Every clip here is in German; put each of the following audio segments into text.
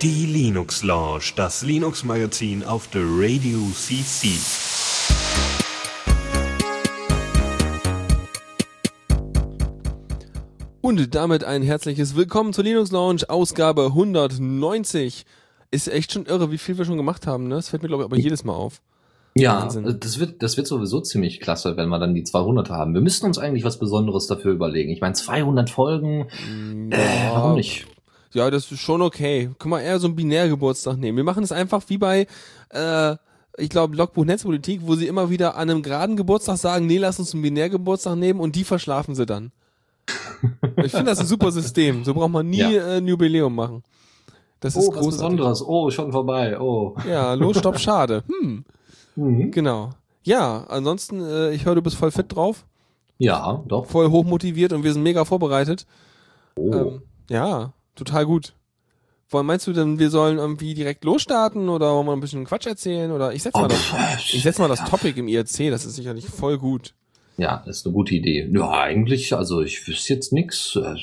Die Linux Lounge, das Linux Magazin auf der Radio CC. Und damit ein herzliches Willkommen zur Linux Lounge, Ausgabe 190. Ist echt schon irre, wie viel wir schon gemacht haben, ne? Das fällt mir, glaube ich, aber jedes Mal auf. Ja, Wahnsinn. das wird, das wird sowieso ziemlich klasse, wenn wir dann die 200 haben. Wir müssten uns eigentlich was Besonderes dafür überlegen. Ich meine, 200 Folgen, äh, warum nicht? Ja, das ist schon okay. Können wir eher so einen Binärgeburtstag nehmen. Wir machen es einfach wie bei, äh, ich glaube, Logbuch Netzpolitik, wo sie immer wieder an einem geraden Geburtstag sagen, nee, lass uns einen Binärgeburtstag nehmen und die verschlafen sie dann. ich finde das ein super System. So braucht man nie Ja. äh, ein Jubiläum machen. Das ist Oh, was großartig. Besonderes. Oh, schon vorbei. Oh. Ja, los, stopp, schade. Hm, Mhm. genau. Ja, ansonsten, äh, ich höre, du bist voll fit drauf, Ja, doch. voll hochmotiviert und wir sind mega vorbereitet. Oh. Ähm, ja, total gut. Wollen, meinst du denn, wir sollen irgendwie direkt losstarten oder wollen wir ein bisschen Quatsch erzählen? Oder ich setz mal, Oh, das, ich setz mal das Topic im IRC, das ist sicherlich voll gut. Ja, ist eine gute Idee. Ja, eigentlich, also ich wüsste jetzt nix, äh,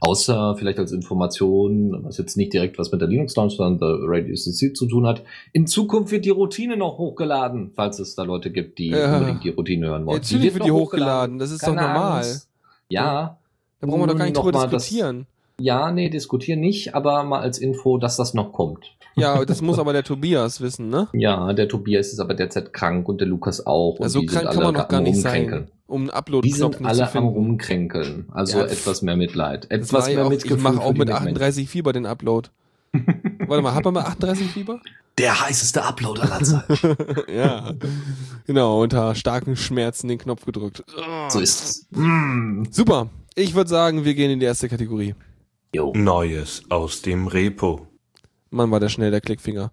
außer vielleicht als Information, was jetzt nicht direkt was mit der Linux Lounge, sondern der Radio CC zu tun hat. In Zukunft wird die Routine noch hochgeladen, falls es da Leute gibt, die Ja. unbedingt die Routine hören wollen. Natürlich wird wird noch die hochgeladen, das ist doch Keine normal. Angst. Ja, Da brauchen wir doch gar nicht drüber Nochmal das- diskutieren. ja, nee, diskutieren nicht, aber mal als Info, dass das noch kommt. Ja, das muss aber der Tobias wissen, ne? Ja, der Tobias ist aber derzeit krank und der Lukas auch. Und Also die sind krank kann man alle noch gar nicht sein, um einen Die Upload-Knopf sind nicht zu alle am. Rumkränkeln. Also Ja, etwas mehr Mitleid. Etwas ja mehr auch, Mitgefühl. ich mache auch die mit Menschen. 38 Fieber den Upload. Warte mal, hat man mal 38 Fieber? Der heißeste Upload aller Zeiten. ja. Genau, unter starken Schmerzen den Knopf gedrückt. so ist es. Mm. Super. Ich würde sagen, wir gehen in die erste Kategorie. Jo. Neues aus dem Repo. Mann, war der schnell, der Klickfinger.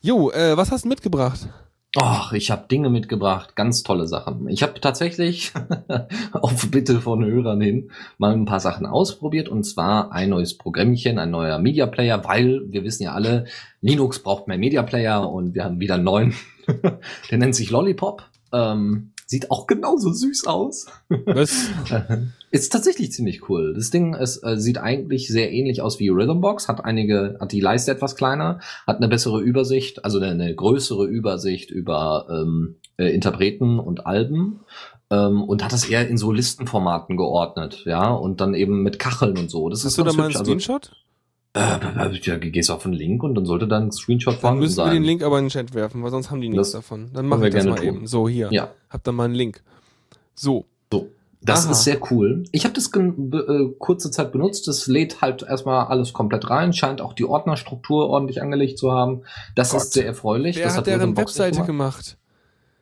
Jo, äh, was hast du mitgebracht? Ach, ich habe Dinge mitgebracht, ganz tolle Sachen. Ich habe tatsächlich auf Bitte von Hörern hin mal ein paar Sachen ausprobiert und zwar ein neues Programmchen, ein neuer Media Player, weil wir wissen ja alle, Linux braucht mehr Media Player und wir haben wieder einen neuen. Der nennt sich Lollipop. Ähm, sieht auch genauso süß aus. Was? Ist tatsächlich ziemlich cool. Das Ding ist, äh, sieht eigentlich sehr ähnlich aus wie Rhythmbox, hat einige, hat die Leiste etwas kleiner, hat eine bessere Übersicht, also eine, eine größere Übersicht über ähm, äh, Interpreten und Alben ähm, und hat das eher in so Listenformaten geordnet, ja, und dann eben mit Kacheln und so. Das Hast ist du da mal einen. Also, Screenshot? Äh, ja, gehst auf einen Link und dann sollte dann ein Screenshot Dann vorhanden müssen wir den Link aber in den Chat werfen, weil sonst haben die nichts Das davon. Dann mache wir ich das gerne mal tun. eben. So, hier. Ja. Habt dann mal einen Link. So. So. Das Aha. ist sehr cool. Ich habe das äh, kurze Zeit benutzt. Das lädt halt erstmal alles komplett rein. Scheint auch die Ordnerstruktur ordentlich angelegt zu haben. Das Gott. ist sehr erfreulich. Wer das hat deren Rhythmbox nicht Webseite gemacht. gemacht?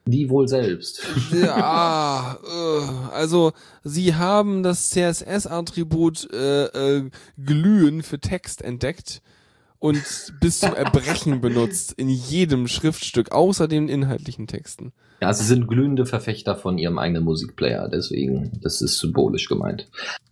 Die wohl selbst. Ja, äh, also sie haben das CSS-Attribut äh, äh, glühen für Text entdeckt und bis zum Erbrechen benutzt in jedem Schriftstück, außer den inhaltlichen Texten. Ja, sie sind glühende Verfechter von ihrem eigenen Musikplayer. Deswegen, das ist symbolisch gemeint.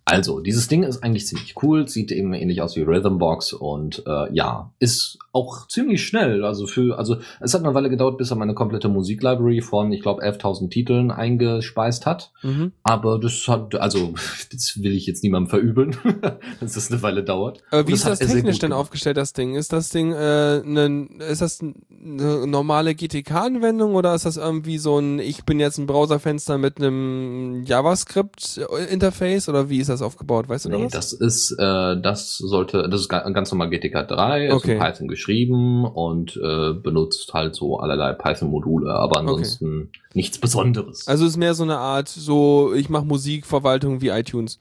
Also, dieses Ding ist eigentlich ziemlich cool, sieht eben ähnlich aus wie Rhythmbox und äh, ja, ist auch ziemlich schnell. Also für, also es hat eine Weile gedauert, bis er meine komplette Musiklibrary von, ich glaube, 11.000 Titeln eingespeist hat. Mhm. Aber das hat, also, das will ich jetzt niemandem verübeln, dass das eine Weile dauert. Aber Und wie ist das er sehr technisch denn aufgestellt, das Ding? Ist das Ding äh, ne, ist das eine normale GTK-Anwendung oder ist das irgendwie so ein, ich bin jetzt ein Browserfenster mit einem JavaScript-Interface oder wie ist das aufgebaut? Weißt du Nee, das? das ist, äh, das sollte, das ist ga- ganz normal GTK 3, ist Okay. in Python geschrieben und äh, benutzt halt so allerlei Python-Module, aber ansonsten nichts Besonderes. Also es ist mehr so eine Art, so ich mache Musikverwaltung wie iTunes.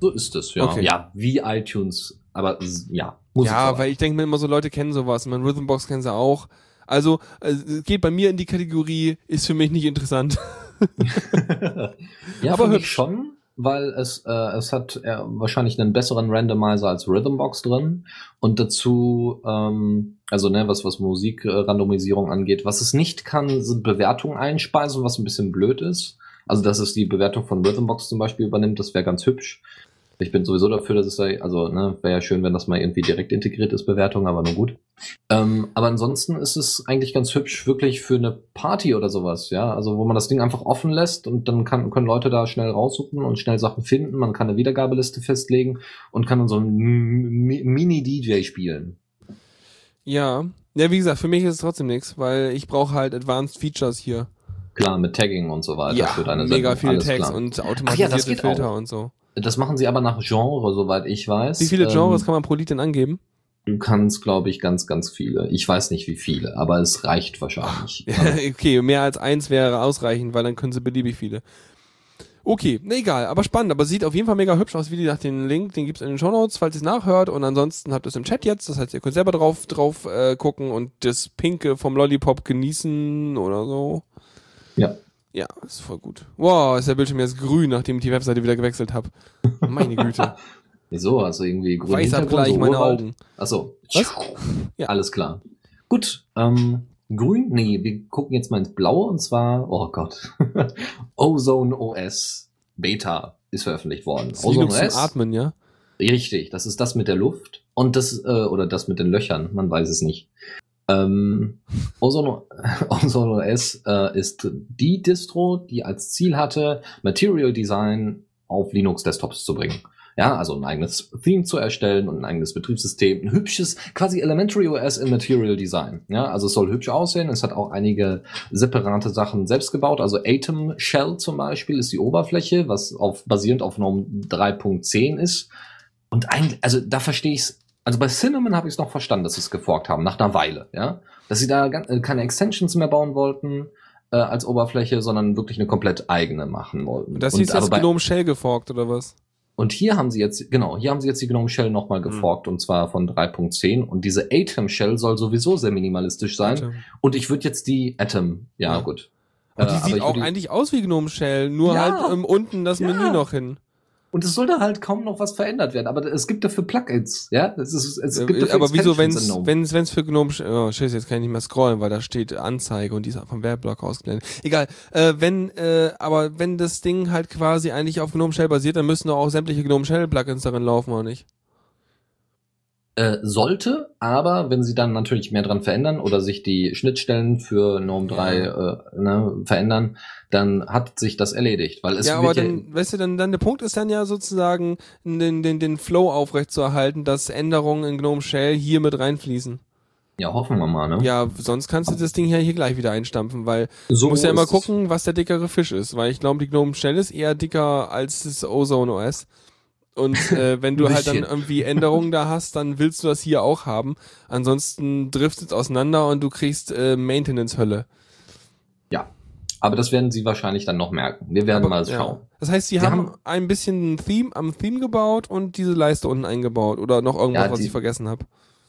so ist es, ja. Okay. Ja, wie iTunes, aber ja. Ja, weil ich denke mir immer so, Leute kennen sowas. Mein Rhythmbox kennen sie auch. Also äh, es geht bei mir in die Kategorie, ist für mich nicht interessant. ja, aber hübsch. schon, weil es, äh, es hat äh, wahrscheinlich einen besseren Randomizer als Rhythmbox drin und dazu, ähm, also ne, was, was Musikrandomisierung angeht, was es nicht kann, sind Bewertungen einspeisen, was ein bisschen blöd ist. Also, dass es die Bewertung von Rhythmbox zum Beispiel übernimmt, das wäre ganz hübsch. Ich bin sowieso dafür, dass es da, also ne, wäre ja schön, wenn das mal irgendwie direkt integriert ist, Bewertung, aber nur gut. Ähm, aber ansonsten ist es eigentlich ganz hübsch, wirklich für eine Party oder sowas, ja. Also wo man das Ding einfach offen lässt und dann kann, können Leute da schnell raussuchen und schnell Sachen finden. Man kann eine Wiedergabeliste festlegen und kann dann so ein Mini-DJ spielen. Ja. Ja, wie gesagt, für mich ist es trotzdem nichts, weil ich brauche halt Advanced Features hier. Klar, mit Tagging und so weiter Ja, für deine mega viele Tags klar. und Ach ja, automatisierte geht Filter auch. und so. Das machen sie aber nach Genre, soweit ich weiß. Wie viele Genres Ähm, kann man pro Lied denn angeben? Du kannst, glaube ich, ganz, ganz viele. Ich weiß nicht, wie viele, aber es reicht wahrscheinlich. okay, mehr als eins wäre ausreichend, weil dann können sie beliebig viele. Okay, ne, egal, aber spannend, aber sieht auf jeden Fall mega hübsch aus. Wie gesagt, den Link, den gibt's in den Shownotes, falls ihr es nachhört. Und ansonsten habt ihr es im Chat jetzt, das heißt, ihr könnt selber drauf, drauf äh, gucken und das Pinke vom Lollipop genießen oder so. Ja. Ja, ist voll gut. Wow, ist der Bildschirm jetzt grün, nachdem ich die Webseite wieder gewechselt habe. Meine Güte. Wieso? Also irgendwie grün Weißabgleich meine Urwald? Augen. Achso. Was? Ja. Alles klar. Gut. Ähm, grün? Nee, wir gucken jetzt mal ins Blaue und zwar, oh Gott. Ozone OS Beta ist veröffentlicht worden. Das ist Linux zum Atmen, ja? Richtig, das ist das mit der Luft und das, äh, oder das mit den Löchern, man weiß es nicht. Ähm, Ozone, Ozone OS äh, ist die Distro, die als Ziel hatte, Material Design auf Linux-Desktops zu bringen. Ja, also ein eigenes Theme zu erstellen und ein eigenes Betriebssystem, ein hübsches, quasi Elementary OS in Material Design. Ja, also es soll hübsch aussehen. Es hat auch einige separate Sachen selbst gebaut. Also Atom Shell zum Beispiel ist die Oberfläche, was auf, basierend auf Norm 3.10 ist. Und eigentlich, also da verstehe ich's. Also bei Cinnamon habe ich es noch verstanden, dass sie es geforkt haben, nach einer Weile, ja. Dass sie da äh, keine Extensions mehr bauen wollten äh, als Oberfläche, sondern wirklich eine komplett eigene machen wollten. Das hieß aber jetzt Gnome Shell geforkt, oder was? und hier haben sie jetzt, genau, hier haben sie jetzt die Gnome Shell nochmal Mhm. geforkt und zwar von 3.10 und diese Atom Shell soll sowieso sehr minimalistisch sein Atom. und ich würde jetzt die Atom, ja, Ja. gut. Und Äh, die aber sieht auch die- eigentlich aus wie Gnome Shell, nur Ja. halt ähm, unten das Ja. Menü noch hin. Und es soll da halt kaum noch was verändert werden, aber es gibt dafür Plugins, ja? Es, ist, es gibt dafür aber wieso, in Gnome. wenn's, wenn's für Gnome, oh, scheiße, jetzt kann ich nicht mehr scrollen, weil da steht Anzeige und die ist vom Werbeblock ausgeblendet. Egal, äh, wenn, äh, aber wenn das Ding halt quasi eigentlich auf Gnome Shell basiert, dann müssen doch auch sämtliche Gnome Shell Plugins darin laufen, oder nicht? Äh, sollte, aber wenn sie dann natürlich mehr dran verändern oder sich die Schnittstellen für GNOME 3 äh, ne, verändern, dann hat sich das erledigt, weil es ja, aber dann, weißt du, dann, dann der Punkt ist dann ja sozusagen, den, den, den Flow aufrechtzuerhalten, dass Änderungen in Gnome Shell hier mit reinfließen. ja, hoffen wir mal, ne? Ja, sonst kannst du das Ding ja hier gleich wieder einstampfen, weil so Du musst ja immer gucken, was der dickere Fisch ist, weil ich glaube, die Gnome Shell ist eher dicker als das Ozone OS. Und äh, wenn du halt dann irgendwie Änderungen da hast, dann willst du das hier auch haben. Ansonsten driftet es auseinander und du kriegst äh, Maintenance-Hölle. Ja, aber das werden sie wahrscheinlich dann noch merken. Wir werden mal Ja. schauen. Das heißt, sie Sie haben, haben- ein bisschen ein Theme am Theme gebaut und diese Leiste unten eingebaut oder noch irgendwas, Ja, was die- ich vergessen habe.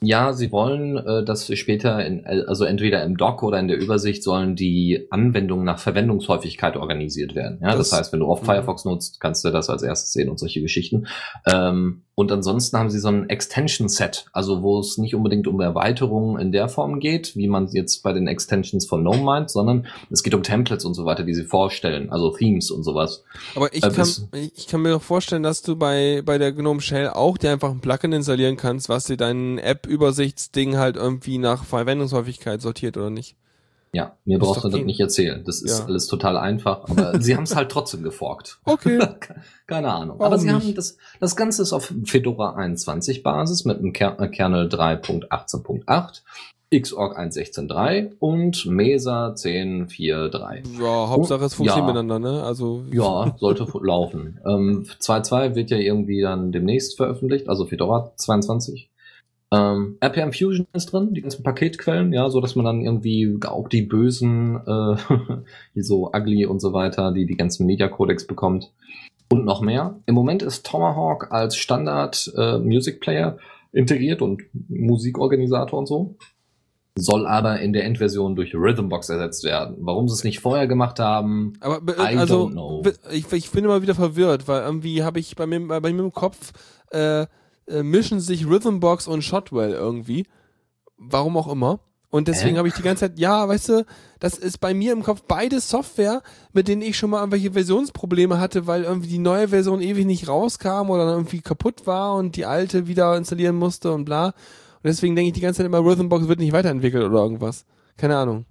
Ja, sie wollen, äh, dass später, in, also entweder im Doc oder in der Übersicht sollen die Anwendungen nach Verwendungshäufigkeit organisiert werden. Ja, das, Das- heißt, wenn du oft Mhm. Firefox nutzt, kannst du das als erstes sehen und solche Geschichten. Ähm, und ansonsten haben sie so ein Extension-Set, also wo es nicht unbedingt um Erweiterungen in der Form geht, wie man jetzt bei den Extensions von GNOME meint, sondern es geht um Templates und so weiter, die sie vorstellen, also Themes und sowas. Aber ich Äh, kann, ich kann mir doch vorstellen, dass du bei, bei der GNOME Shell auch dir einfach ein Plugin installieren kannst, was dir dein App-Übersichtsding halt irgendwie nach Verwendungshäufigkeit sortiert oder nicht. Ja, mir Ist brauchst du das nicht erzählen. Das ist Ja. alles total einfach, aber sie haben es halt trotzdem geforkt. Okay. Keine Ahnung. Warum Aber sie haben nicht? das, das Ganze ist auf Fedora 21 Basis mit einem Ker äh, Kernel 3.18.8, Xorg 1.16.3 und Mesa 10.4.3. Ja, Hauptsache es funktioniert Ja. miteinander, ne? Also Ja, sollte laufen. Ähm, 2.2 wird ja irgendwie dann demnächst veröffentlicht, also Fedora 22. Ähm, RPM Fusion ist drin, die ganzen Paketquellen, ja, so dass man dann irgendwie auch die bösen, äh, wie so Ugly und so weiter, die die ganzen Media Codecs bekommt und noch mehr. Im Moment ist Tomahawk als Standard äh, Music Player integriert und Musikorganisator und so. Soll aber in der Endversion durch Rhythmbox ersetzt werden. Warum sie es nicht vorher gemacht haben, Aber be- I also don't know. ich, ich bin immer wieder verwirrt, weil irgendwie habe ich bei mir, bei mir im Kopf äh, äh, mischen sich Rhythmbox und Shotwell irgendwie. Warum auch immer. Und deswegen Hä? habe ich die ganze Zeit, ja, weißt du, das ist bei mir im Kopf beide Software, mit denen ich schon mal irgendwelche Versionsprobleme hatte, weil irgendwie die neue Version ewig nicht rauskam oder dann irgendwie kaputt war und die alte wieder installieren musste und bla. Und deswegen denke ich die ganze Zeit immer, Rhythmbox wird nicht weiterentwickelt oder irgendwas. Keine Ahnung.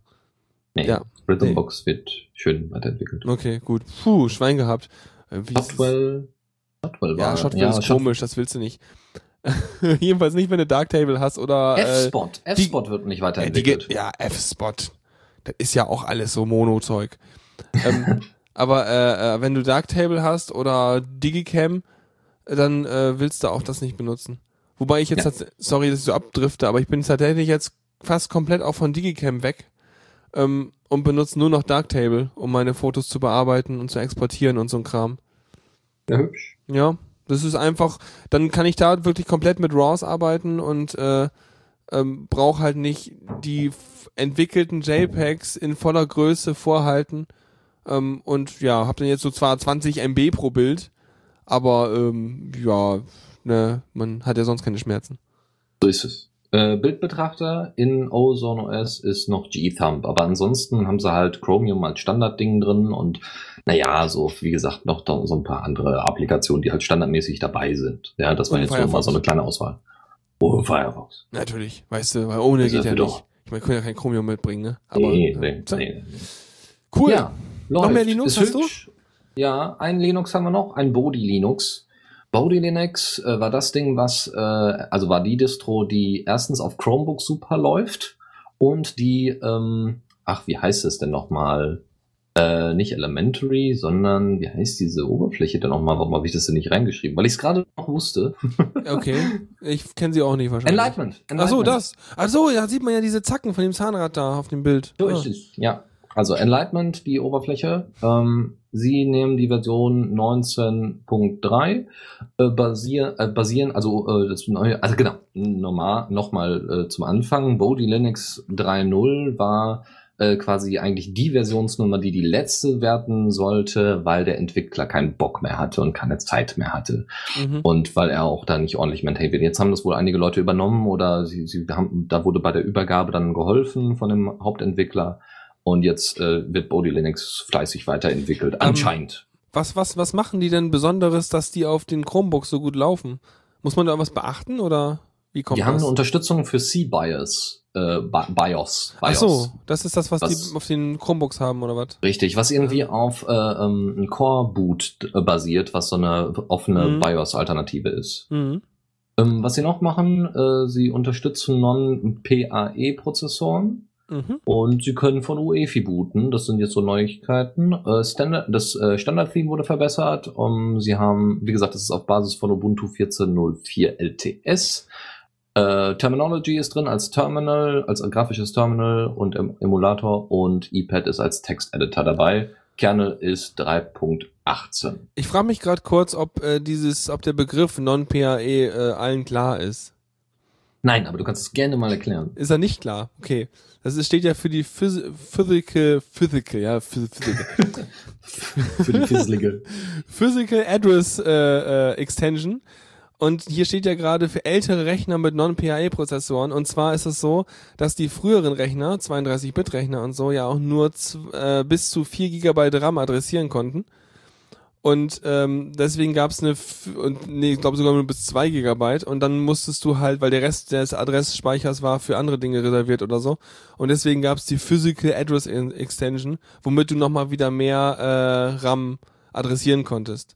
Nee, Ja. Rhythmbox wird schön weiterentwickelt. Okay, gut. Puh, Schwein gehabt. Ist es- Shotwell, Shotwell Ja, war Shotwell ist Shot- komisch, das willst du nicht. Jedenfalls nicht, wenn du Darktable hast oder äh, F-Spot. F-Spot wird nicht die weiterentwickelt. geht, ja, F-Spot. Das ist ja auch alles so Mono-Zeug. ähm, aber äh, äh, wenn du Darktable hast oder Digicam, dann äh, willst du auch das nicht benutzen. Wobei ich jetzt, Ja. sorry, dass ich so abdrifte, aber ich bin tatsächlich jetzt fast komplett auch von Digicam weg ähm, und benutze nur noch Darktable, um meine Fotos zu bearbeiten und zu exportieren und so ein Kram. ja, hübsch. Ja, das ist einfach, dann kann ich da wirklich komplett mit RAWs arbeiten und äh, ähm, brauche halt nicht die entwickelten JPEGs in voller Größe vorhalten. Ähm, und ja, habe dann jetzt so zwar 20 MB pro Bild, aber ähm, ja, ne, man hat ja sonst keine Schmerzen. So ist es. Äh, Bildbetrachter in Ozone OS ist noch G-Thumb, aber ansonsten haben sie halt Chromium als Standardding drin und naja, so wie gesagt, noch so ein paar andere Applikationen, die halt standardmäßig dabei sind. Ja, das war jetzt nur mal Firefox. so eine kleine Auswahl. Oh, Firefox. Natürlich, weißt du, weil ohne geht ja nicht. doch. Ich meine, können ja kein Chromium mitbringen, ne? Aber nee, äh, nee, so. nee. cool. Ja, Noch läuft. mehr Linux Ist hast du? hübsch. Ja, ein Linux haben wir noch, ein Bodhi Linux. Bodhi Linux äh, war das Ding, was, äh, also war die Distro, die erstens auf Chromebook super läuft und die, ähm, ach, wie heißt es denn nochmal? Äh, nicht Elementary, sondern wie heißt diese Oberfläche denn nochmal? Warum habe ich das denn nicht reingeschrieben? Weil ich es gerade noch wusste. Okay, ich kenne sie auch nicht wahrscheinlich. Enlightenment. Ach so, Enlightenment. das. Ach so, da sieht man ja diese Zacken von dem Zahnrad da auf dem Bild. So Ah. ist es. Ja. Also Enlightenment, die Oberfläche. Ähm, Sie nehmen die Version 19.3, äh, basier, äh, basieren, also äh, das neue, also genau, normal, nochmal äh, zum Anfang. Bodhi Linux 3.0 war äh, quasi eigentlich die Versionsnummer, die die letzte werden sollte, weil der Entwickler keinen Bock mehr hatte und keine Zeit mehr hatte. Mhm. Und weil er auch da nicht ordentlich maintained wird. Jetzt haben das wohl einige Leute übernommen oder sie, sie haben, da wurde bei der Übergabe dann geholfen von dem Hauptentwickler. Und jetzt äh, wird Bodhi Linux fleißig weiterentwickelt. Ähm, Anscheinend. Was, was, was machen die denn Besonderes, dass die auf den Chromebooks so gut laufen? Muss man da was beachten oder wie kommt Die haben das? eine Unterstützung für C-BIOS. Äh, Bi- BIOS. Ach BIOS. so, das ist das, was, Was- die auf den Chromebooks haben oder was? Richtig, was irgendwie auf äh, ähm, ein Core-Boot äh, basiert, was so eine offene Mhm. BIOS-Alternative ist. Mhm. Ähm, was sie noch machen, äh, sie unterstützen Non-PAE-Prozessoren. Mhm. Und sie können von UEFI booten. Das sind jetzt so Neuigkeiten. Äh, Standard, das äh, Standard-Theme wurde verbessert. Um, sie haben, wie gesagt, das ist auf Basis von Ubuntu 14.04 LTS. Äh, Terminology ist drin als Terminal, als grafisches Terminal und em Emulator und iPad ist als Texteditor dabei. Kernel ist 3.18. Ich frage mich gerade kurz, ob äh, dieses, ob der Begriff Non-PAE äh, allen klar ist. Nein, aber du kannst es gerne mal erklären. Ist er nicht klar? Okay. Das ist, steht ja für die Phys Physical, Physical, ja, Phys Physical. Für die Fisslige. Physical Address äh, äh, Extension. Und hier steht ja gerade für ältere Rechner mit Non-PAE-Prozessoren. Und zwar ist es so, dass die früheren Rechner, 32-Bit-Rechner und so, ja auch nur äh, bis zu 4 GB RAM adressieren konnten. Und ähm, deswegen gab es eine, und nee, ich glaube sogar nur bis 2 Gigabyte. Und dann musstest du halt, weil der Rest des Adressspeichers war für andere Dinge reserviert oder so. Und deswegen gab es die Physical Address Extension, womit du nochmal wieder mehr äh, RAM adressieren konntest.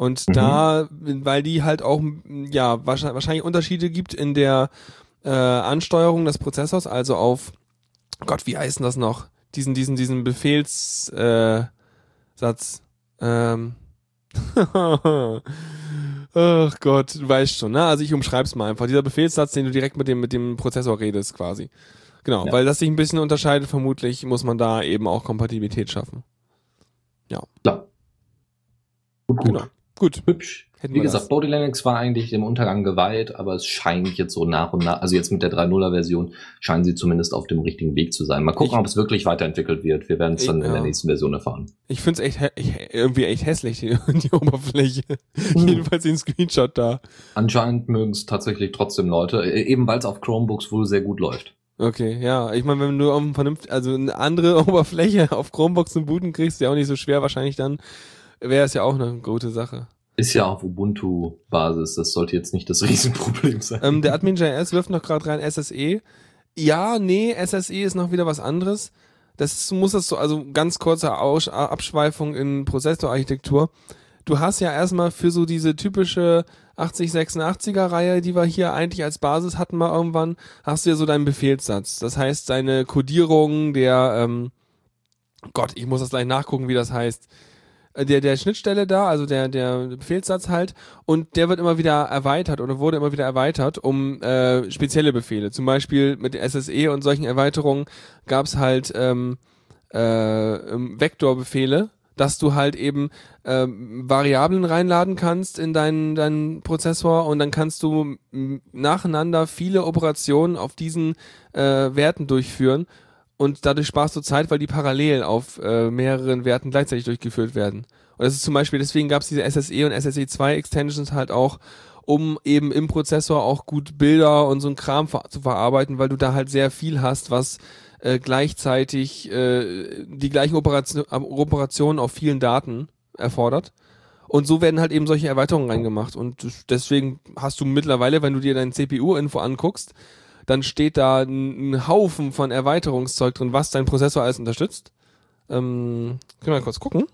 Und Mhm. da, weil die halt auch, ja, wahrscheinlich, Unterschiede gibt in der äh, Ansteuerung des Prozessors, also auf, Gott, wie heißt denn das noch? Diesen, diesen, diesen Befehlssatz. Äh, Satz. ähm. Ach Gott, du weißt schon, ne? Also ich umschreib's mal einfach. Dieser Befehlssatz, den du direkt mit dem, mit dem Prozessor redest, quasi. Genau, Ja. weil das sich ein bisschen unterscheidet, vermutlich muss man da eben auch Kompatibilität schaffen. Klar. Gut, gut. Genau. Gut. Hübsch. Hätten Wie gesagt, Bodhi Linux war eigentlich dem Untergang geweiht, aber es scheint jetzt so nach und nach, also jetzt mit der 3.0er Version, scheinen sie zumindest auf dem richtigen Weg zu sein. Mal gucken, Ich- ob es wirklich weiterentwickelt wird. Wir werden es dann Ich- in der ja. nächsten Version erfahren. Ich find's echt hä- ich, irgendwie echt hässlich, die, die Oberfläche. Jedenfalls den Screenshot da. Anscheinend mögen es tatsächlich trotzdem Leute, äh, eben weil es auf Chromebooks wohl sehr gut läuft. Okay, ja. Ich meine, wenn du auf ein vernünftig, also eine andere Oberfläche auf Chromebox und booten kriegst, ja auch nicht so schwer wahrscheinlich dann, wäre es ja auch eine gute Sache. Ist ja auf Ubuntu-Basis, das sollte jetzt nicht das Riesenproblem sein. Ähm, der Admin.js wirft noch gerade rein SSE. Ja, nee, SSE ist noch wieder was anderes. Das muss das so, also ganz kurze Aus Abschweifung in Prozessorarchitektur. Du hast ja erstmal für so diese typische 8086er Reihe, die wir hier eigentlich als Basis hatten mal irgendwann, hast du ja so deinen Befehlssatz. Das heißt, deine Codierung der, ähm, Gott, ich muss das gleich nachgucken, wie das heißt der, der Schnittstelle da, also der, der Befehlssatz halt, und der wird immer wieder erweitert oder wurde immer wieder erweitert um äh, spezielle Befehle. Zum Beispiel mit SSE und solchen Erweiterungen gab's halt ähm, äh, Vektorbefehle, dass du halt eben ähm, Variablen reinladen kannst in deinen, deinen Prozessor und dann kannst du nacheinander viele Operationen auf diesen äh, Werten durchführen und dadurch sparst du Zeit, weil die parallel auf äh, mehreren Werten gleichzeitig durchgeführt werden. Und das ist zum Beispiel, deswegen gab es diese SSE und SSE2 Extensions halt auch, um eben im Prozessor auch gut Bilder und so ein Kram ver zu verarbeiten, weil du da halt sehr viel hast, was äh, gleichzeitig äh, die gleichen Operation, Operationen auf vielen Daten erfordert. Und so werden halt eben solche Erweiterungen reingemacht. Und deswegen hast du mittlerweile, wenn du dir dein CPU-Info anguckst, dann steht da ein, Haufen von Erweiterungszeug drin, was dein Prozessor alles unterstützt. Ähm, können wir mal kurz gucken.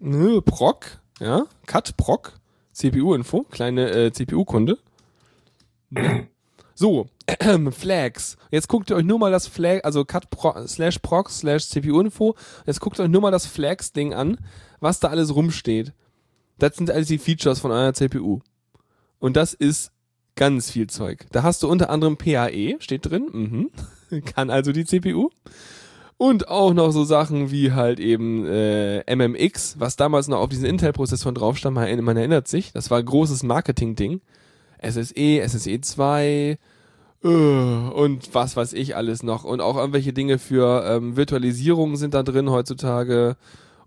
Nö, Proc, ja, Cut Proc, CPU-Info, kleine äh, CPU-Kunde. So, Flags. Jetzt guckt ihr euch nur mal das Flag, also cut pro, slash proc slash CPU-Info. Jetzt guckt euch nur mal das Flags-Ding an, was da alles rumsteht. Das sind alles die Features von eurer CPU. Und das ist Ganz viel Zeug. Da hast du unter anderem PAE, steht drin, mhm. kann also die CPU. Und auch noch so Sachen wie halt eben äh, MMX, was damals noch auf diesen Intel-Prozessoren drauf stand, man, man erinnert sich, das war ein großes Marketing-Ding. SSE, SSE 2 äh, und was weiß ich alles noch. Und auch irgendwelche Dinge für ähm, Virtualisierung sind da drin heutzutage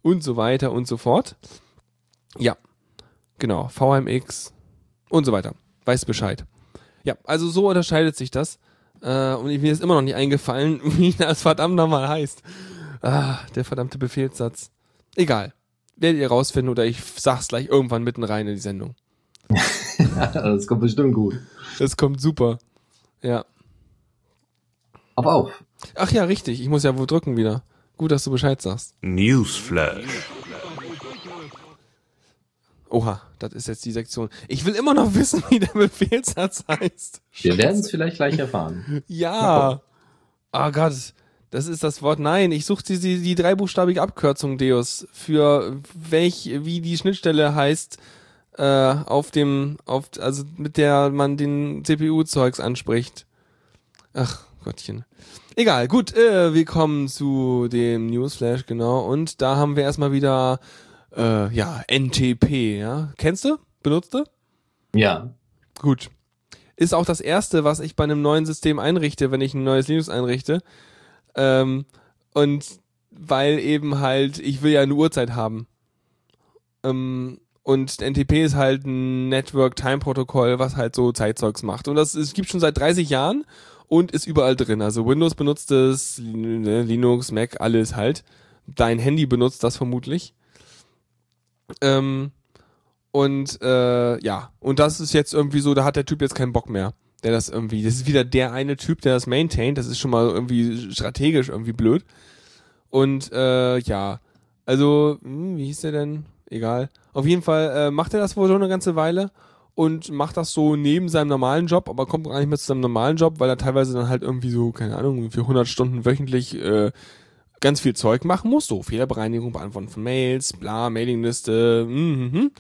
und so weiter und so fort. Ja, genau, VMX und so weiter weiß Bescheid. Ja, also so unterscheidet sich das. Äh, und mir ist immer noch nicht eingefallen, wie das verdammt nochmal heißt. Ah, der verdammte Befehlssatz. Egal. Werdet ihr rausfinden oder ich sag's gleich irgendwann mitten rein in die Sendung. das kommt bestimmt gut. Das kommt super. Ja. Auf auf. Ach ja, richtig. Ich muss ja wo drücken wieder. Gut, dass du Bescheid sagst. Newsflash. Oha, das ist jetzt die Sektion. Ich will immer noch wissen, wie der Befehlssatz heißt. Wir werden es vielleicht gleich erfahren. Ja. Oh Gott, das ist das Wort. Nein, ich suche die, die, die dreibuchstabige Abkürzung Deus für welch, wie die Schnittstelle heißt, äh, auf dem, auf, also mit der man den CPU-Zeugs anspricht. Ach, Gottchen. Egal, gut, äh, wir kommen zu dem Newsflash, genau. Und da haben wir erstmal wieder äh, ja, NTP, ja. Kennst du? Benutzt du? Ja. Gut. Ist auch das erste, was ich bei einem neuen System einrichte, wenn ich ein neues Linux einrichte. Ähm, und weil eben halt, ich will ja eine Uhrzeit haben. Ähm, und NTP ist halt ein Network Time Protokoll, was halt so Zeitzeugs macht. Und das es gibt schon seit 30 Jahren und ist überall drin. Also Windows benutzt es, Linux, Mac, alles halt. Dein Handy benutzt das vermutlich. Ähm, und äh, ja, und das ist jetzt irgendwie so, da hat der Typ jetzt keinen Bock mehr. Der das irgendwie, das ist wieder der eine Typ, der das maintaint, das ist schon mal irgendwie strategisch irgendwie blöd. Und äh, ja, also, hm, wie hieß der denn? Egal. Auf jeden Fall äh, macht er das wohl schon eine ganze Weile und macht das so neben seinem normalen Job, aber kommt gar nicht mehr zu seinem normalen Job, weil er teilweise dann halt irgendwie so, keine Ahnung, für 100 Stunden wöchentlich äh, ganz viel Zeug machen muss, so Fehlerbereinigung, Beantworten von Mails, bla, Mailingliste, mhm.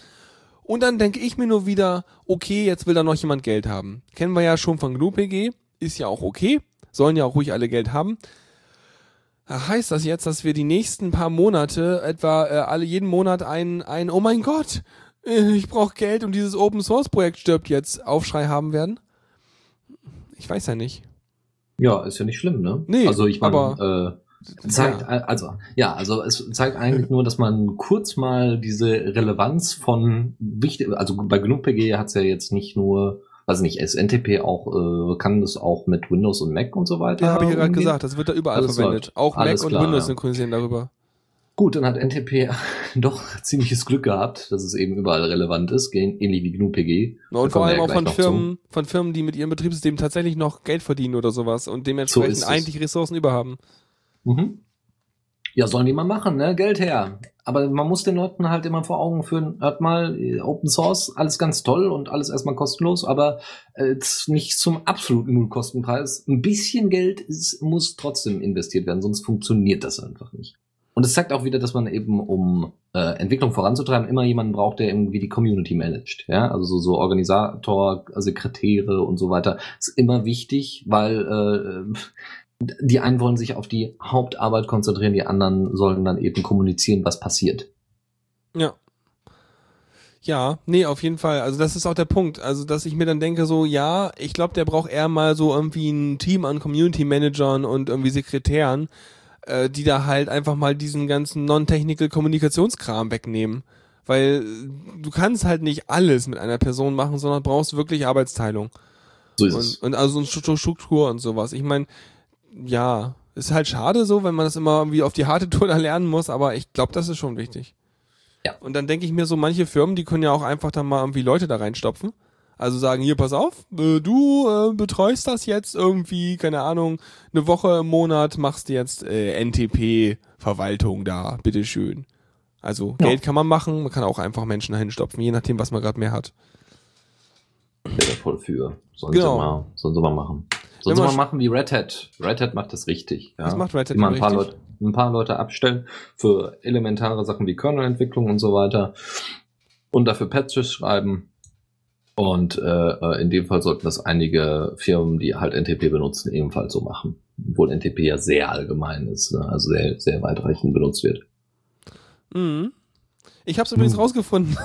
Und dann denke ich mir nur wieder, okay, jetzt will da noch jemand Geld haben. Kennen wir ja schon von GNU-PG, ist ja auch okay, sollen ja auch ruhig alle Geld haben. Heißt das jetzt, dass wir die nächsten paar Monate etwa äh, alle jeden Monat ein, ein Oh mein Gott, äh, ich brauche Geld und dieses Open Source Projekt stirbt jetzt Aufschrei haben werden? Ich weiß ja nicht. Ja, ist ja nicht schlimm, ne? Nee, also ich meine, äh, zeigt, ja. also, ja, also es zeigt eigentlich nur, dass man kurz mal diese Relevanz von wichtig, also bei GNU PG hat es ja jetzt nicht nur weiß nicht, ist NTP auch, äh, kann das auch mit Windows und Mac und so weiter? Ja, habe ich ja gerade gesagt, das wird da überall Alles verwendet. läuft. Auch Mac Alles und klar, Windows ja. synchronisieren darüber. Gut, dann hat NTP doch ziemliches Glück gehabt, dass es eben überall relevant ist, ähnlich wie GNU-PG. Und vor allem ja auch von Firmen, von Firmen, die mit ihrem Betriebssystem tatsächlich noch Geld verdienen oder sowas und So dementsprechend es. eigentlich Ressourcen überhaben. Mhm. Ja, sollen die mal machen, ne? Geld her. Aber man muss den Leuten halt immer vor Augen führen, hört mal, Open Source, alles ganz toll und alles erstmal kostenlos, aber äh, nicht zum absoluten Nullkostenpreis. Ein bisschen Geld ist, muss trotzdem investiert werden, sonst funktioniert das einfach nicht. Und es zeigt auch wieder, dass man eben, um äh, Entwicklung voranzutreiben, immer jemanden braucht, der irgendwie die Community managt. Ja, also so, so Organisator, Sekretäre und so weiter. Ist immer wichtig, weil äh, die einen wollen sich auf die Hauptarbeit konzentrieren, die anderen sollen dann eben kommunizieren, was passiert. Ja. Ja, nee, auf jeden Fall. Also das ist auch der Punkt. Also, dass ich mir dann denke, so, ja, ich glaube, der braucht eher mal so irgendwie ein Team an Community Managern und irgendwie Sekretären, äh, die da halt einfach mal diesen ganzen non-technical Kommunikationskram wegnehmen. Weil du kannst halt nicht alles mit einer Person machen, sondern brauchst wirklich Arbeitsteilung. So ist Und, es. und also eine Stru- Struktur und sowas. Ich meine, ja, ist halt schade so, wenn man das immer irgendwie auf die harte Tour da lernen muss, aber ich glaube, das ist schon wichtig. Ja. Und dann denke ich mir so, manche Firmen, die können ja auch einfach dann mal irgendwie Leute da reinstopfen. Also sagen, hier, pass auf, äh, du äh, betreust das jetzt irgendwie, keine Ahnung, eine Woche im Monat machst du jetzt äh, NTP-Verwaltung da, bitteschön. Also Ja. Geld kann man machen, man kann auch einfach Menschen hinstopfen, je nachdem, was man gerade mehr hat. Wäre da voll für. Sollen Genau. sie mal, sollen sie mal machen. Sollen mal machen wie Red Hat. Red Hat macht das richtig. Ja. Was macht Red Hat Immer ein paar, richtig? Leute, ein paar Leute abstellen für elementare Sachen wie Kernel-Entwicklung und so weiter. Und dafür Patches schreiben. Und äh, in dem Fall sollten das einige Firmen, die halt NTP benutzen, ebenfalls so machen. Obwohl NTP ja sehr allgemein ist, ne? also sehr, sehr weitreichend benutzt wird. Mhm. Ich habe es übrigens Hm. rausgefunden,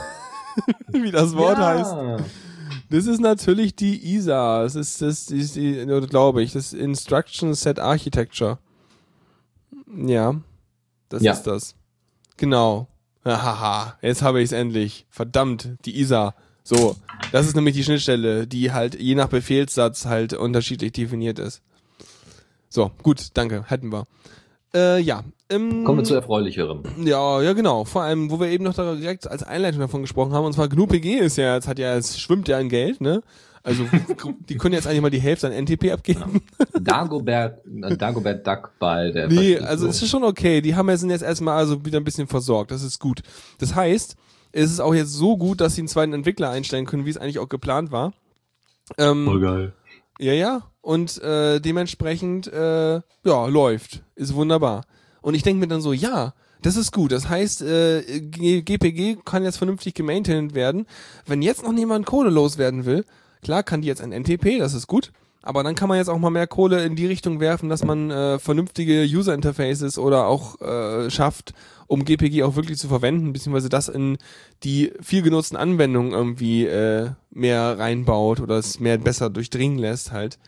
wie das Wort Ja. heißt. Das ist natürlich die ISA. Das ist das, die, die, glaube ich, das Instruction Set Architecture. Ja, das Ja. ist das. Genau. Haha, jetzt habe ich es endlich. Verdammt, die ISA. So, das ist nämlich die Schnittstelle, die halt je nach Befehlssatz halt unterschiedlich definiert ist. So, gut, danke, hätten wir. Äh, ja. Ähm, Kommen wir zu erfreulicherem. ja, ja, genau. Vor allem, wo wir eben noch direkt als Einleitung davon gesprochen haben, und zwar GNU-PG ist ja, jetzt hat ja, es schwimmt ja in Geld, ne? Also, die können jetzt eigentlich mal die Hälfte an NTP abgeben. Dagobert, äh, Dagobert Duck bei der Nee, also es ist schon okay. Die haben ja sind jetzt erstmal also wieder ein bisschen versorgt. Das ist gut. Das heißt, es ist auch jetzt so gut, dass sie einen zweiten Entwickler einstellen können, wie es eigentlich auch geplant war. Ähm, geil. Ja, ja. Und äh, dementsprechend, äh, ja, läuft. Ist wunderbar. Und ich denke mir dann so, ja, das ist gut. Das heißt, äh, GPG kann jetzt vernünftig gemaintained werden. Wenn jetzt noch niemand Kohle loswerden will, klar kann die jetzt ein NTP, das ist gut. Aber dann kann man jetzt auch mal mehr Kohle in die Richtung werfen, dass man äh, vernünftige User Interfaces oder auch äh, schafft, um GPG auch wirklich zu verwenden, beziehungsweise das in die viel genutzten Anwendungen irgendwie äh, mehr reinbaut oder es mehr besser durchdringen lässt halt,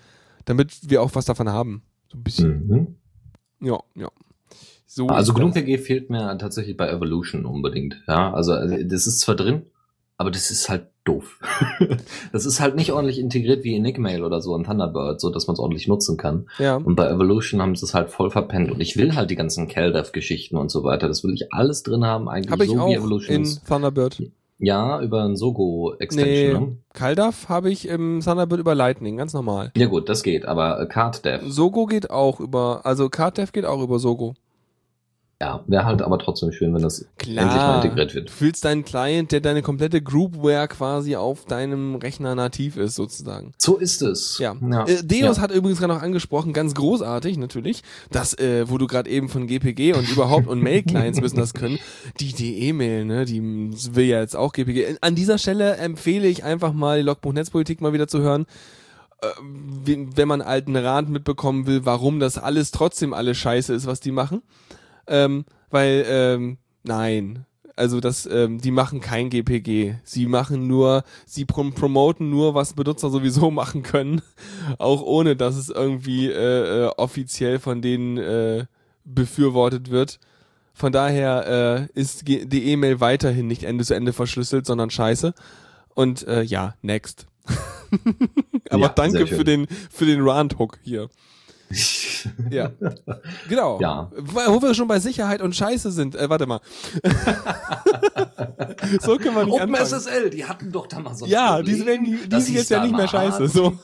damit wir auch was davon haben. So ein bisschen. Mhm. Ja, ja. So Also das. GNU-PG fehlt mir tatsächlich bei Evolution unbedingt. Ja, also äh, das ist zwar drin, aber das ist halt doof. das ist halt nicht ordentlich integriert wie in Nickmail oder so in Thunderbird, so dass man es ordentlich nutzen kann. Ja. Und bei Evolution haben sie es halt voll verpennt. Und ich will halt die ganzen CalDev-Geschichten und so weiter. Das will ich alles drin haben, eigentlich Habe ich so wie auch Evolution in ist. Thunderbird. Ja, über ein Sogo-Extension. Nee, Ne? Habe ich im Thunderbird über Lightning, ganz normal. Ja gut, das geht, aber äh, CardDev, Sogo geht auch über, also CardDev geht auch über Sogo. Ja, wäre halt aber trotzdem schön, wenn das endlich mal Klar. integriert Du wird. fühlst deinen Client, der deine komplette Groupware quasi auf deinem Rechner nativ ist, sozusagen. So ist es. Ja. ja. Äh, Deus ja. hat übrigens gerade noch angesprochen, ganz großartig natürlich, dass, äh, wo du gerade eben von GPG und überhaupt und Mail-Clients müssen das können, die die E-Mail, ne, die will ja jetzt auch GPG. An dieser Stelle empfehle ich einfach mal die Logbuch Netzpolitik mal wieder zu hören, äh, wenn wenn man alten Rat mitbekommen will, warum das alles trotzdem alles scheiße ist, was die machen. Ähm, weil, ähm, nein, also das, ähm, die machen kein GPG. Sie machen nur, sie prom promoten nur, was Benutzer sowieso machen können, auch ohne dass es irgendwie äh, äh, offiziell von denen äh, befürwortet wird. Von daher äh, ist die E-Mail weiterhin nicht Ende zu Ende verschlüsselt, sondern scheiße. Und äh, ja, next. Aber Ja, danke für den, für den Rand-Hook hier. Ja. Genau. Ja. Wo wir schon bei Sicherheit und Scheiße sind. Äh, warte mal. so können wir nicht anfangen. OpenSSL, die hatten doch damals so ein Ja, Problem, die, werden, die, sind jetzt ja da nicht mehr mal scheiße. So.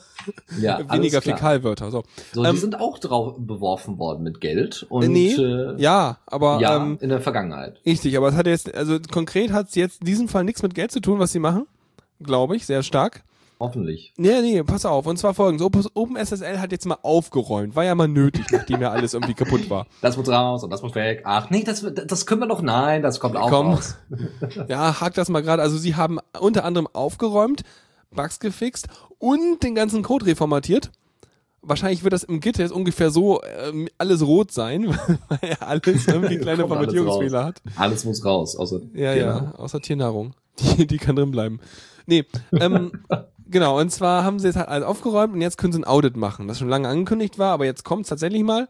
Ja, Weniger. Fäkalwörter. So. So, die Ähm, sind auch drauf beworfen worden mit Geld und nee, äh, ja, aber ja, ähm, in der Vergangenheit. richtig, aber es hat jetzt, also konkret hat es jetzt in diesem Fall nichts mit Geld zu tun, was sie machen. Glaube ich, sehr stark. Hoffentlich. Nee, nee, pass auf. Und zwar folgendes. Open- OpenSSL hat jetzt mal aufgeräumt. War ja mal nötig, nachdem ja alles irgendwie kaputt war. Das muss raus und das muss weg. Ach nee, das, das können wir doch. Nein, das kommt auch Komm. raus. Ja, hakt das mal gerade. Also sie haben unter anderem aufgeräumt, Bugs gefixt und den ganzen Code reformatiert. Wahrscheinlich wird das im Git jetzt ungefähr so ähm, alles rot sein, weil er alles irgendwie kleine Formatierungsfehler hat. Alles muss raus. Außer, Ja, genau. ja, außer Tiernahrung. Die, die kann drin bleiben. Nee, ähm, genau, und zwar haben sie jetzt halt alles aufgeräumt und jetzt können sie ein Audit machen, das schon lange angekündigt war, aber jetzt kommt es tatsächlich mal.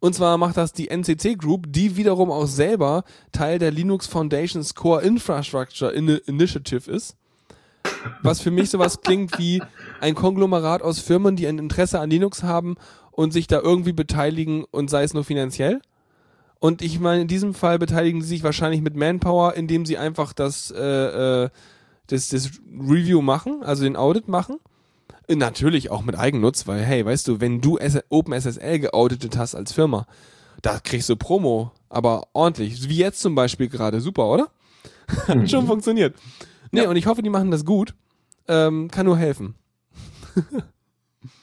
Und zwar macht das die NCC Group, die wiederum auch selber Teil der Linux Foundation's Core Infrastructure In Initiative ist. Was für mich sowas klingt wie ein Konglomerat aus Firmen, die ein Interesse an Linux haben und sich da irgendwie beteiligen und sei es nur finanziell. Und ich meine, in diesem Fall beteiligen sie sich wahrscheinlich mit Manpower, indem sie einfach das, äh, äh, das, das Review machen, also den Audit machen. Äh, Natürlich auch mit Eigennutz, weil, hey, weißt du, wenn du OpenSSL geauditet hast als Firma, da kriegst du Promo, aber ordentlich. Wie jetzt zum Beispiel gerade. Super, oder? Hat schon funktioniert. Nee, und ich hoffe, die machen das gut. Ähm, kann nur helfen.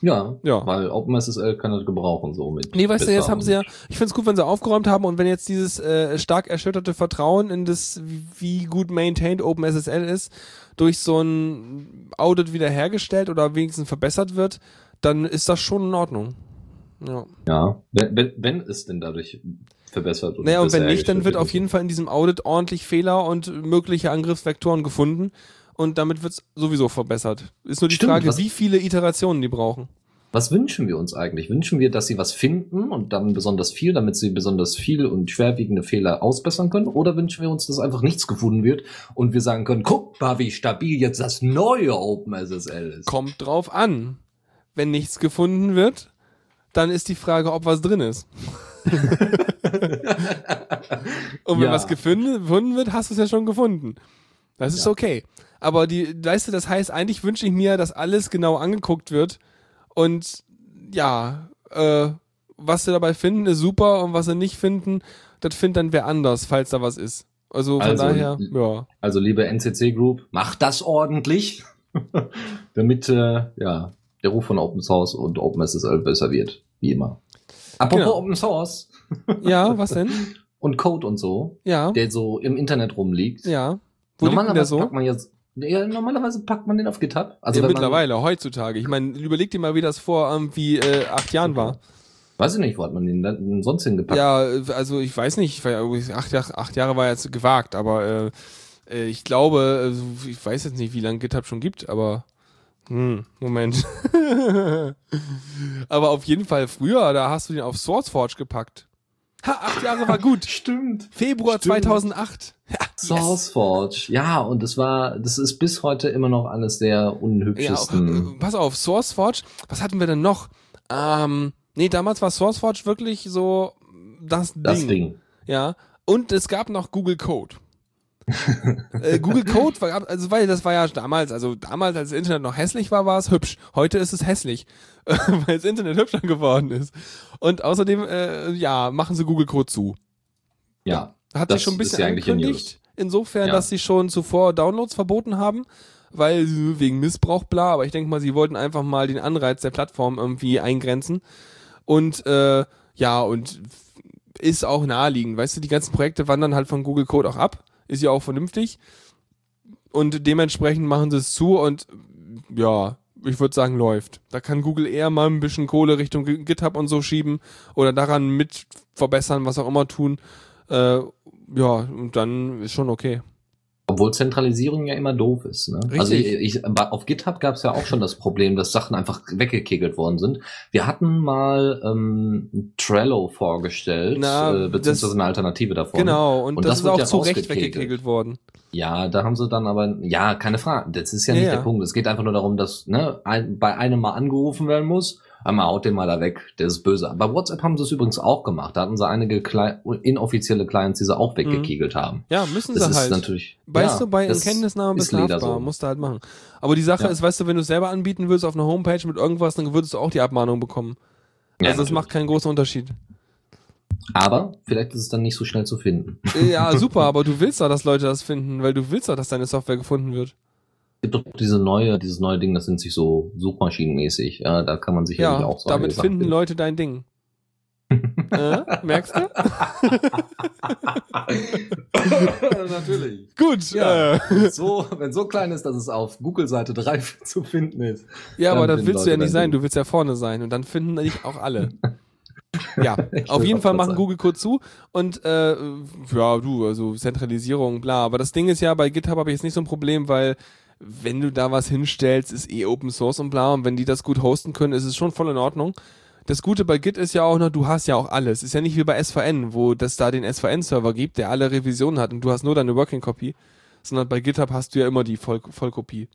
Ja, Ja. weil OpenSSL kann das gebrauchen, so mit. Nee, weißt du, jetzt haben sie ja, ich find's gut, wenn sie aufgeräumt haben und wenn jetzt dieses äh, stark erschütterte Vertrauen in das, wie gut maintained OpenSSL ist, durch so ein Audit wiederhergestellt oder wenigstens verbessert wird, dann ist das schon in Ordnung. Ja. Ja, wenn, wenn es denn dadurch verbessert und Naja, und wenn nicht, dann wird auf jeden Fall in diesem Audit ordentlich Fehler und mögliche Angriffsvektoren gefunden und damit wird's sowieso verbessert. Ist nur die Stimmt, Frage, wie viele Iterationen die brauchen. Was wünschen wir uns eigentlich? Wünschen wir, dass sie was finden und dann besonders viel, damit sie besonders viel und schwerwiegende Fehler ausbessern können? Oder wünschen wir uns, dass einfach nichts gefunden wird und wir sagen können, guck mal, wie stabil jetzt das neue OpenSSL ist? Kommt drauf an. Wenn nichts gefunden wird, dann ist die Frage, ob was drin ist. Und wenn Ja. was gefunden, wird, hast du es ja schon gefunden. Das ist Ja. okay. Aber die, weißt du, das heißt, eigentlich wünsche ich mir, dass alles genau angeguckt wird und ja, äh, was sie dabei finden, ist super und was sie nicht finden, das findet dann wer anders, falls da was ist. Also von Also, daher, ja. Also liebe NCC Group, macht das ordentlich, damit äh, ja der Ruf von Open Source und OpenSSL besser wird, wie immer. Apropos Genau. Open Source Ja, was denn? und Code und so, Ja, der so im Internet rumliegt. ja. Wo denn normalerweise so? packt man jetzt, ja, normalerweise packt man den auf GitHub. Also ja, mittlerweile, heutzutage. Ich meine, überleg dir mal, wie das vor irgendwie äh, acht Jahren war. weiß ich nicht, wo hat man den dann sonst hingepackt? Ja, also ich weiß nicht, acht, Jahre- acht Jahre war jetzt gewagt, aber äh, äh, ich glaube, also ich weiß jetzt nicht, wie lange GitHub schon gibt, aber hm, Moment. aber auf jeden Fall früher, da hast du den auf SourceForge gepackt. Ha, acht Jahre war gut. Stimmt. Februar Stimmt. 2008. Ja, SourceForge, ja, und das war, das ist bis heute immer noch eines der Ja, unhübschesten. äh, pass auf, SourceForge, was hatten wir denn noch? Ähm, nee, damals war SourceForge wirklich so das Ding. das Ding. Ja. Und es gab noch Google Code. Äh, Google Code war, also weil das war ja damals, also damals, als das Internet noch hässlich war, war es hübsch. Heute ist es hässlich, weil das Internet hübscher geworden ist. Und außerdem, äh, ja, machen sie Google Code zu. Ja. Hat Das sich schon ein bisschen ja angekündigt. Insofern, Ja. dass sie schon zuvor Downloads verboten haben, weil wegen Missbrauch, bla, aber ich denke mal, sie wollten einfach mal den Anreiz der Plattform irgendwie eingrenzen. Und äh, ja, und ist auch naheliegend. Weißt du, die ganzen Projekte wandern halt von Google Code auch ab. Ist ja auch vernünftig. Und dementsprechend machen sie es zu und ja, ich würde sagen, läuft. Da kann Google eher mal ein bisschen Kohle Richtung GitHub und so schieben oder daran mit verbessern, was auch immer tun. Äh, ja, und dann ist schon okay. Obwohl Zentralisierung ja immer doof ist. Ne? Richtig. Also ich, ich, auf GitHub gab es ja auch schon das Problem, dass Sachen einfach weggekegelt worden sind. Wir hatten mal ähm, Trello vorgestellt, Na, äh, beziehungsweise das- eine Alternative davon. Genau, und, Und das, das ist auch ja zu Recht weggekegelt worden. Ja, da haben sie dann aber, ja, keine Frage. Das ist ja Ja, nicht ja. der Punkt. Es geht einfach nur darum, dass ne, ein, bei einem mal angerufen werden muss. Einmal haut den mal da weg, der ist böse. Bei WhatsApp haben sie es übrigens auch gemacht. Da hatten sie einige Cli inoffizielle Clients, die sie auch weggekegelt haben. Ja, müssen Das sie ist halt. natürlich. Weißt ja, du, bei ist bist leider strafbar, so. musst du halt machen. Aber die Sache Ja. ist, weißt du, wenn du es selber anbieten willst auf einer Homepage mit irgendwas, dann würdest du auch die Abmahnung bekommen. Ja, also das natürlich. macht keinen großen Unterschied. Aber vielleicht ist es dann nicht so schnell zu finden. Ja, super, aber du willst doch, dass Leute das finden, weil du willst doch, dass deine Software gefunden wird. Gibt doch diese neue, dieses neue Ding, das nennt sich so suchmaschinenmäßig. Ja, da kann man sicherlich Ja, auch so damit einige Sachen finden Leute dein Ding. äh, merkst du? Natürlich. Gut. Ja. äh, So, wenn so klein ist, dass es auf Google-Seite 3 zu finden ist. Ja, aber das finden willst du ja Leute nicht sein, du willst ja vorne sein und dann finden dich auch alle. Ja, auf jeden Fall machen sagen. Google Code zu und äh, ja, du, also Zentralisierung, bla. Aber das Ding ist ja, bei GitHub habe ich jetzt nicht so ein Problem, weil wenn du da was hinstellst, ist eh Open Source und bla. Und wenn die das gut hosten können, ist es schon voll in Ordnung. Das Gute bei Git ist ja auch noch, du hast ja auch alles. Ist ja nicht wie bei SVN, wo das da den SVN-Server gibt, der alle Revisionen hat und du hast nur deine Working Copy, sondern bei GitHub hast du ja immer die Voll Vollkopie.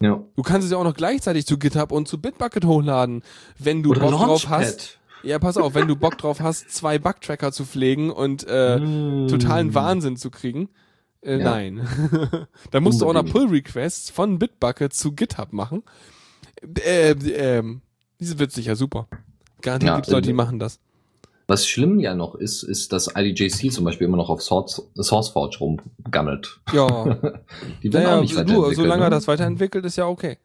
Ja. Du kannst es ja auch noch gleichzeitig zu GitHub und zu Bitbucket hochladen, wenn du Bock drauf hast. Ja, pass auf, wenn du Bock drauf hast, zwei Bugtracker zu pflegen und äh, Mm. totalen Wahnsinn zu kriegen. Äh, Ja. Nein. da musst du auch noch Unbedingt. Pull-Requests von Bitbucket zu GitHub machen. Äh, ähm, diese wird sicher super. Garantiert Ja, gibt's Leute, die äh, machen das. Was schlimm ja noch ist, ist, dass IDJC zum Beispiel immer noch auf Source, SourceForge rumgammelt. Ja, Die werden naja, auch nicht du, weiterentwickelt. solange er ne? das weiterentwickelt, ist ja okay.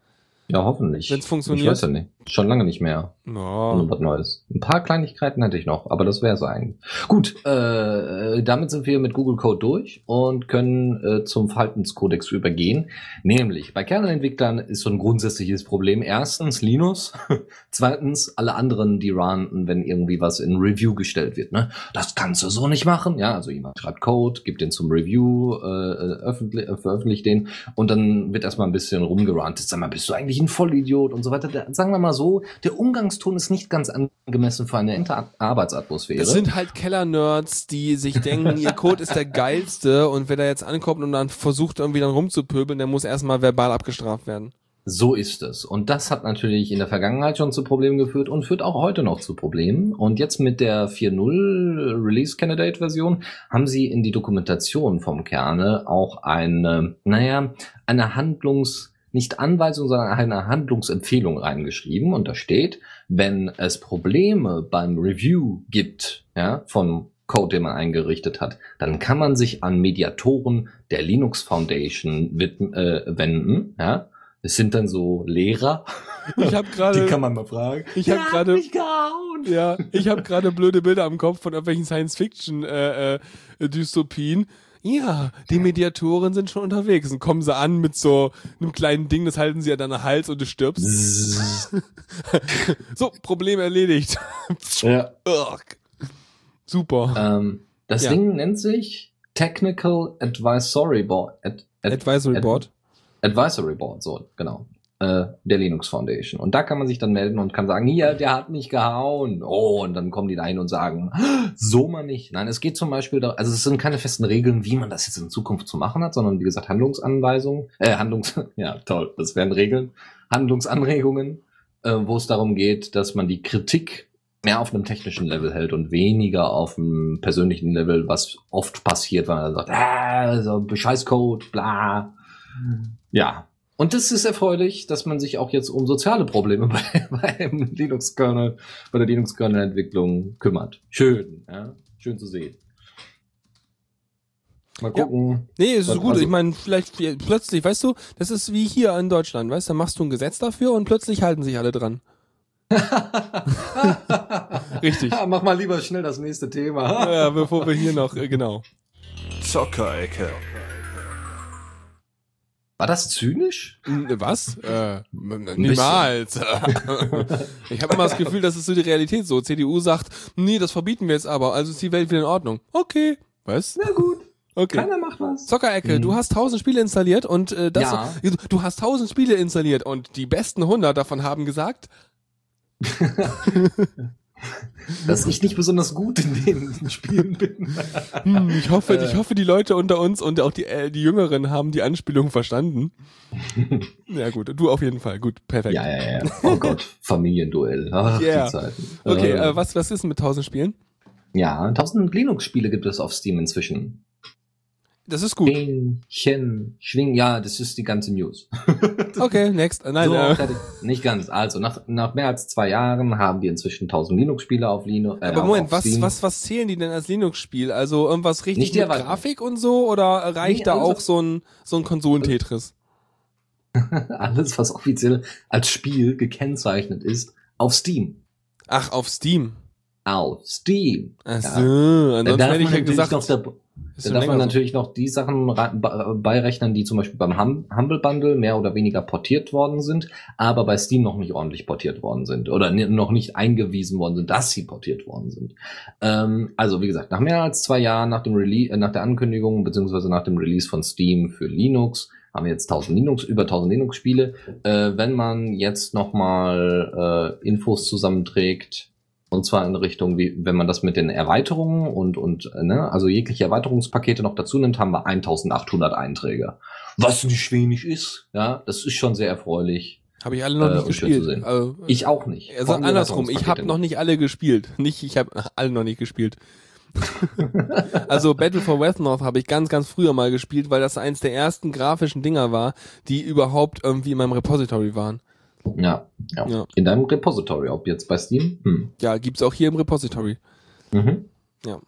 Ja, hoffentlich. Wenn's funktioniert. Ich weiß ja nicht. Schon lange nicht mehr. Ja. Und was Neues. Ein paar Kleinigkeiten hätte ich noch, aber das wäre so eigentlich. Gut, äh, damit sind wir mit Google Code durch und können äh, zum Verhaltenskodex übergehen. Nämlich, bei Kernelentwicklern ist so ein grundsätzliches Problem. Erstens Linus, zweitens alle anderen, die ranten, wenn irgendwie was in Review gestellt wird. Ne? Das kannst du so nicht machen. Ja, also jemand schreibt Code, gibt den zum Review, äh, öffentlich, äh, veröffentlicht den und dann wird erstmal ein bisschen rumgerantet. Sag mal, bist du eigentlich ein Vollidiot und so weiter. Der, sagen wir mal so, der Umgangston ist nicht ganz angemessen für eine Arbeitsatmosphäre. Das sind halt Keller-Nerds, die sich denken, ihr Code ist der geilste und wer da jetzt ankommt und dann versucht irgendwie dann rumzupöbeln, der muss erstmal verbal abgestraft werden. So ist es. Und das hat natürlich in der Vergangenheit schon zu Problemen geführt und führt auch heute noch zu Problemen. Und jetzt mit der 4.0 Release Candidate Version haben sie in die Dokumentation vom Kerne auch eine, naja, eine Handlungs, nicht Anweisung, sondern eine Handlungsempfehlung reingeschrieben. Und da steht, wenn es Probleme beim Review gibt, ja, von Code, den man eingerichtet hat, dann kann man sich an Mediatoren der Linux Foundation widmen, äh, wenden, ja. Es sind dann so Lehrer, Ich habe gerade man mal fragen. ich habe gerade ja, ich habe gerade blöde Bilder im Kopf von irgendwelchen Science Fiction äh, äh. Ja, die Mediatoren sind schon unterwegs und kommen sie an mit so einem kleinen Ding, das halten sie an deinen Hals und du stirbst. So, Problem erledigt. ja. Super. ähm, das Ja. Ding nennt sich Technical Advisory Board. Ad, ad, Advisory ad- Board. Advisory Board, so, genau. Äh, der Linux Foundation. Und da kann man sich dann melden und kann sagen, hier, der hat mich gehauen. Oh, und dann kommen die da hin und sagen, so mal nicht. Nein, es geht zum Beispiel, da, also es sind keine festen Regeln, wie man das jetzt in Zukunft zu machen hat, sondern wie gesagt Handlungsanweisungen, äh, Handlungs, ja, toll, das wären Regeln, Handlungsanregungen, äh, wo es darum geht, dass man die Kritik mehr auf einem technischen Level hält und weniger auf einem persönlichen Level, was oft passiert, wenn man sagt, ah, so Scheißcode, bla. Ja. Und das ist erfreulich, dass man sich auch jetzt um soziale Probleme bei, beim Linux-Kernel, bei der Linux-Kernel-Entwicklung kümmert. Schön, ja. Schön zu sehen. Mal Ja. gucken. Nee, es ist Also- gut. Ich meine, vielleicht plötzlich, weißt du, das ist wie hier in Deutschland, weißt du, da machst du ein Gesetz dafür und plötzlich halten sich alle dran. Richtig. Ja, mach mal lieber schnell das nächste Thema. Ja, bevor wir hier noch, äh, genau. Zockerecke. War das zynisch? N- Was? Äh, niemals. ich habe immer das Gefühl, das ist so die Realität so. CDU sagt, nee, das verbieten wir jetzt aber, also ist die Welt wieder in Ordnung. Okay. Was? Na gut. Okay. Keiner macht was. Zockerecke, du hast 1000 Spiele installiert und äh, das Ja. du, du hast 1000 Spiele installiert und die besten 100 davon haben gesagt, Dass ich nicht besonders gut in den Spielen bin. hm, ich hoffe, Äh. ich hoffe, die Leute unter uns und auch die äh, die Jüngeren haben die Anspielung verstanden. ja gut, du auf jeden Fall. Gut, perfekt. Ja, ja, ja. Oh Gott, Familienduell. Ach, Yeah. die Zeiten. Okay, Äh, äh, was was ist mit 1000 Spielen? Ja, 1000 Linux-Spiele gibt es auf Steam inzwischen. Das ist gut. Hähnchen, Schwing, ja, das ist die ganze News. Okay, next. Äh, Nein, so, äh, nicht ganz. Also, nach, nach mehr als zwei Jahren haben wir inzwischen 1000 Linux-Spiele auf Linux. Äh, aber Moment, was was was zählen die denn als Linux-Spiel? Also irgendwas richtig Nicht mit Erweiterung. Grafik und so oder reicht Nee, da auch so ein so ein Konsolentetris? Alles, was offiziell als Spiel gekennzeichnet ist, auf Steam. Ach, auf Steam. Auf Steam. Ach Ja. so, Da ansonsten darf hätte ich ja gesagt, noch, ist da schon darf man so. natürlich noch die Sachen beirechnen, die zum Beispiel beim hum Humble Bundle mehr oder weniger portiert worden sind, aber bei Steam noch nicht ordentlich portiert worden sind oder noch nicht eingewiesen worden sind, dass sie portiert worden sind. Ähm, also wie gesagt, nach mehr als zwei Jahren nach dem Release, äh, nach der Ankündigung beziehungsweise nach dem Release von Steam für Linux haben wir jetzt 1000 Linux, über 1000 Linux-Spiele. Äh, wenn man jetzt nochmal äh, Infos zusammenträgt, und zwar in Richtung, wie, wenn man das mit den Erweiterungen und, und äh, ne, also jegliche Erweiterungspakete noch dazu nimmt, haben wir 1800 Einträge. Was nicht wenig ist, ja, das ist schon sehr erfreulich. Habe ich alle noch Äh, nicht schön zu gespielt. sehen. Also, Ich auch nicht. also andersrum, ich habe noch nicht alle gespielt. Nicht, ich habe alle noch nicht gespielt. also Battle for Westnorth habe ich ganz, ganz früher mal gespielt, weil das eins der ersten grafischen Dinger war, die überhaupt irgendwie in meinem Repository waren. Ja, ja, Ja. In deinem Repository, ob jetzt bei Steam? Hm. Ja, gibt's auch hier im Repository. Mhm. Ja.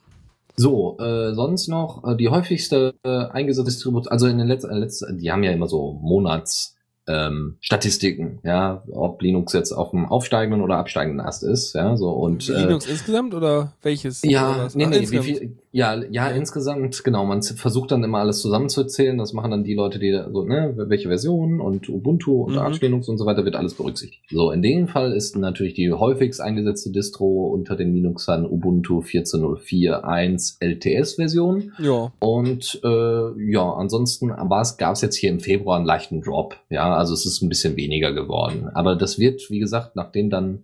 So, äh, sonst noch äh, die häufigste äh, eingesetzte Distribution, also in den letzten, äh, letzten, die haben ja immer so Monats ähm, Statistiken, ja, ob Linux jetzt auf dem aufsteigenden oder absteigenden Ast ist, ja, so und äh, Linux insgesamt oder welches? Oder ja, was? nee, nee, wie viel, ja, ja, insgesamt, genau, man versucht dann immer alles zusammenzuzählen, das machen dann die Leute, die da so, ne, welche Version und Ubuntu und Mhm. Arch Linux und so weiter wird alles berücksichtigt. So, in dem Fall ist natürlich die häufigst eingesetzte Distro unter den Linuxern Ubuntu 14.04.1 LTS-Version Ja. und äh, ja, ansonsten gab es jetzt hier im Februar einen leichten Drop. Ja, also es ist ein bisschen weniger geworden. Aber das wird, wie gesagt, nachdem dann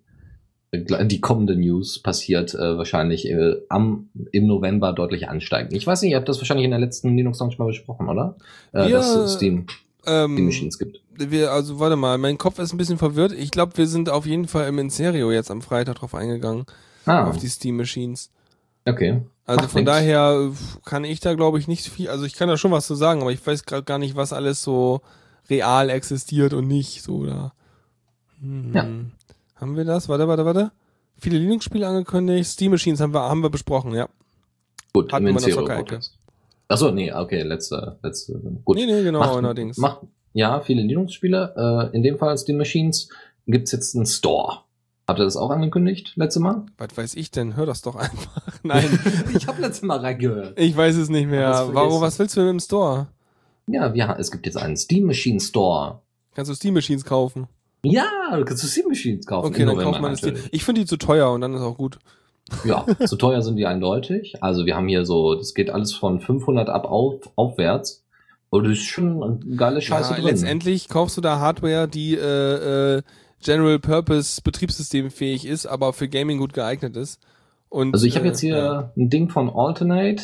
die kommende News passiert, äh, wahrscheinlich äh, am, im November deutlich ansteigen. Ich weiß nicht, ihr habt das wahrscheinlich in der letzten Linux Launch mal besprochen, oder? Äh, Wir- dass es Steam, Steam Ähm, Machines gibt. wir, also warte mal, mein Kopf ist ein bisschen verwirrt. Ich glaube, wir sind auf jeden Fall im Inserio jetzt am Freitag drauf eingegangen, Ah, auf die Steam Machines. okay. Also Macht von nix. daher kann ich da glaube ich nicht viel, also ich kann da schon was zu sagen, aber ich weiß gerade gar nicht, was alles so real existiert und nicht so da. Hm. Ja. Haben wir das? Warte, warte, warte. Viele Linux-Spiele angekündigt, Steam Machines haben wir, haben wir besprochen, ja. Gut, hatten im wir in der. Podcast. Achso, nee, okay, letzte, letzte, gut. Nee, nee, genau, macht, allerdings. macht, ja, viele Linux-Spiele. Äh, in dem Fall Steam Machines gibt's jetzt einen Store. Habt ihr das auch angekündigt, letzte Mal? Was weiß ich denn? Hör das doch einfach. Nein, ich habe letztes Mal reingehört. ich weiß es nicht mehr. Warum, was willst du denn im Store? Ja, wir, es gibt jetzt einen Steam Machine Store. Kannst du Steam Machines kaufen? Ja, du kannst du Steam Machines kaufen. Okay, dann kauft man Steam. Ich finde die zu teuer und dann ist auch gut. Ja, zu teuer sind die eindeutig. Also wir haben hier so, das geht alles von 500 ab auf, aufwärts. Und das ist schon eine geile Scheiße ja, drin. letztendlich kaufst du da Hardware, die äh, äh, General Purpose Betriebssystemfähig ist, aber für Gaming gut geeignet ist. Und, Also ich habe äh, jetzt hier ja. ein Ding von Alternate,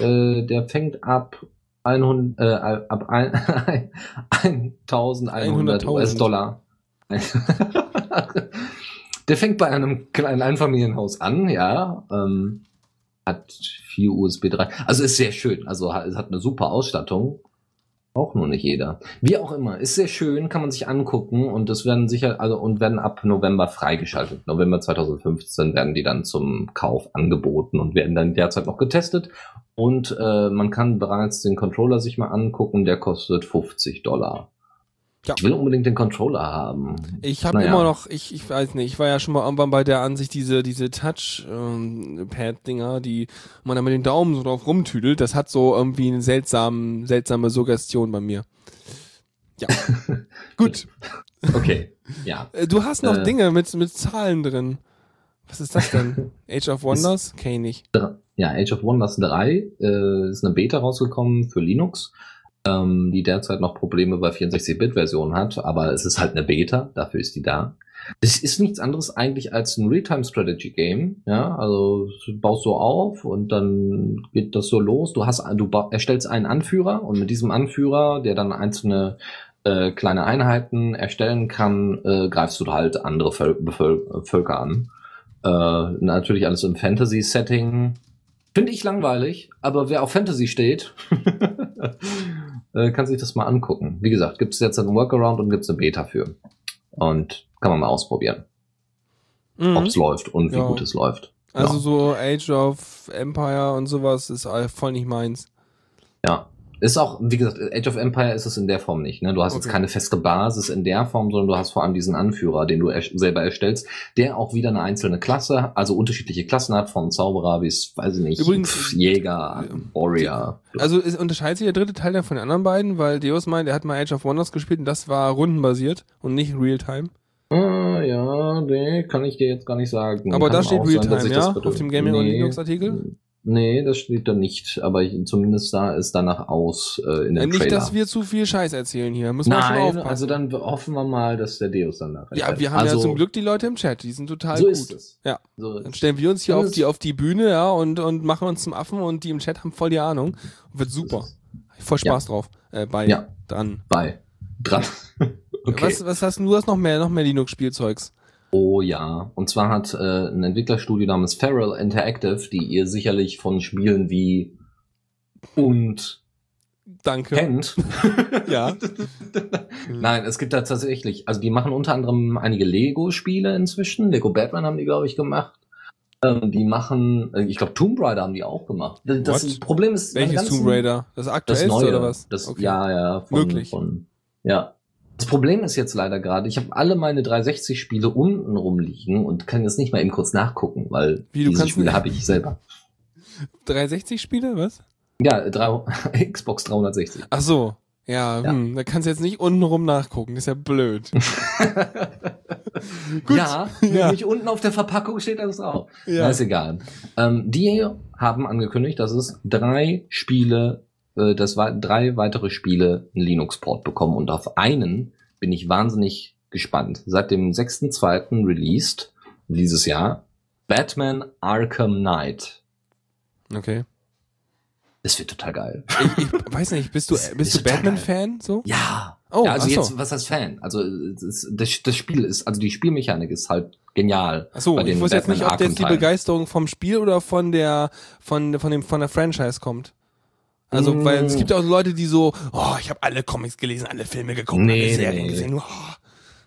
äh, der fängt ab 100, äh, ab ein, 1100 100.000. US-Dollar. der fängt bei einem kleinen Einfamilienhaus an, ja. Ähm, hat vier USB 3. Also ist sehr schön. Also hat, hat eine super Ausstattung. Auch nur nicht jeder. Wie auch immer, ist sehr schön, kann man sich angucken und das werden sicher, also und werden ab November freigeschaltet. November 2015 werden die dann zum Kauf angeboten und werden dann derzeit noch getestet. Und äh, man kann bereits den Controller sich mal angucken, der kostet 50 Dollar. Ja. Ich will unbedingt den Controller haben. Ich habe Naja. immer noch, ich, ich weiß nicht, ich war ja schon mal irgendwann bei der Ansicht, diese, diese Touch-Pad-Dinger, die man dann mit den Daumen so drauf rumtüdelt, das hat so irgendwie eine seltsame, seltsame Suggestion bei mir. Ja. Gut. Okay, ja. Äh, Du hast noch Äh. Dinge mit, mit Zahlen drin. Was ist das denn? Age of Wonders? Kenn ich nicht. Ja, Age of Wonders 3 äh, ist eine Beta rausgekommen für Linux, ähm, die derzeit noch Probleme bei 64-Bit-Versionen hat, aber es ist halt eine Beta, dafür ist die da. Es ist nichts anderes eigentlich als ein Real-Time-Strategy-Game. Ja, also baust so auf und dann geht das so los. Du hast, du erstellst einen Anführer und mit diesem Anführer, der dann einzelne äh, kleine Einheiten erstellen kann, äh, greifst du halt andere Völ Bevöl Völker an. Äh, natürlich alles im Fantasy-Setting. Finde ich langweilig, aber wer auf Fantasy steht, äh, kann sich das mal angucken. Wie gesagt, gibt es jetzt einen Workaround und gibt es eine Beta für. Und kann man mal ausprobieren, mhm. ob es läuft und wie ja. gut es läuft. Also ja. so Age of Empire und sowas ist voll nicht meins. Ja. Ist auch, wie gesagt, Age of Empire ist es in der Form nicht. Ne? Du hast okay. jetzt keine feste Basis in der Form, sondern du hast vor allem diesen Anführer, den du er selber erstellst, der auch wieder eine einzelne Klasse, also unterschiedliche Klassen hat, von Zauberer bis, weiß ich nicht, Übrigens, Jäger, Warrior. Also es unterscheidet sich der dritte Teil dann von den anderen beiden, weil Deus meint, er hat mal Age of Wonders gespielt und das war rundenbasiert und nicht Realtime. Ah, ja, nee, kann ich dir jetzt gar nicht sagen. Aber da steht Realtime, ja? Auf dem Gaming nee, Linux Artikel? Nee, das steht da nicht, aber ich, zumindest sah es danach aus äh, in der Nicht, Trailer. dass wir zu viel Scheiß erzählen hier. Müssen Nein, wir schon aufpassen. also dann hoffen wir mal, dass der Deus dann nachher. Ja, wir haben also, ja zum Glück die Leute im Chat, die sind total so gut. Ist es. Ja. So dann stellen wir uns hier auf die auf die Bühne, ja, und und machen uns zum Affen und die im Chat haben voll die Ahnung. Wird super. Voll Spaß ja. drauf. Äh, bei ja. dran. Bei dran. okay. Was was hast du? Du hast noch mehr noch mehr Linux Spielzeugs. Oh ja, und zwar hat äh, ein Entwicklerstudio namens Feral Interactive, die ihr sicherlich von Spielen wie und Danke. kennt. ja. Nein, es gibt da tatsächlich, also die machen unter anderem einige Lego-Spiele inzwischen. Lego Batman haben die, glaube ich, gemacht. Ähm, die machen, äh, ich glaube, Tomb Raider haben die auch gemacht. Das What? Problem ist, welches ganzen, Tomb Raider? Das aktuellste das neue, oder was? Das, okay. Ja, ja. Von, Möglich. Von, ja. Das Problem ist jetzt leider gerade, ich habe alle meine 360-Spiele unten rumliegen und kann jetzt nicht mal eben kurz nachgucken, weil Wie, diese Spiele habe ich selber. 360 Spiele, was? Ja, drei, Xbox 360. Ach so. Ja, Ja. Hm, da kannst du jetzt nicht unten rum nachgucken, das ist ja blöd. Ja, Ja. nämlich unten auf der Verpackung steht das drauf. Ja. Na, ist egal. Ähm, die haben angekündigt, dass es drei Spiele, äh, dass wa- drei weitere Spiele einen Linux-Port bekommen und auf einen bin ich wahnsinnig gespannt. Seit dem 6.2. released dieses Jahr Batman Arkham Knight. Okay. Das wird total geil. Ich, ich weiß nicht, bist du Das bist ist du Batman-Fan so? Ja. Oh, ja, also so. jetzt, was heißt Fan? Also das, das, das Spiel ist, also die Spielmechanik ist halt genial. Achso, ich wusste jetzt nicht, ob jetzt die. Begeisterung vom Spiel oder von der von von dem von der Franchise kommt. Also, Mm. weil es gibt ja auch Leute, die so, oh, ich habe alle Comics gelesen, alle Filme geguckt, Nee, alle Serien nee. gesehen. Oh.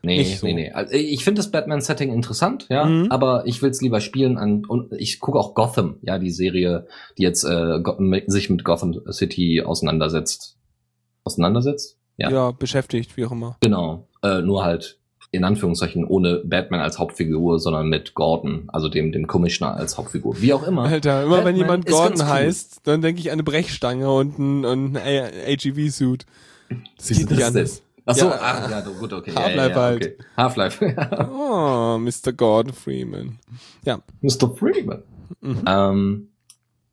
Nee, so. nee, nee. Also ich finde das Batman-Setting interessant, ja, Mhm. aber ich will es lieber spielen an und ich gucke auch Gotham, ja, die Serie, die jetzt äh, sich mit Gotham City auseinandersetzt. Auseinandersetzt? Ja. Ja. beschäftigt, wie auch immer. Genau. Äh, nur halt in Anführungszeichen ohne Batman als Hauptfigur, sondern mit Gordon, also dem dem Commissioner als Hauptfigur. Wie auch immer. Alter, immer wenn Batman jemand ist Gordon cool. heißt, dann denke ich an eine Brechstange und ein, und ein AGV-Suit. Das geht nicht anders. Ach so, Ja, ach, ja, gut, okay. Half-Life ja, ja, ja, halt. Okay. Half-Life. Oh, Mr. Gordon Freeman. Ja. Mr. Freeman. Mhm. Ähm,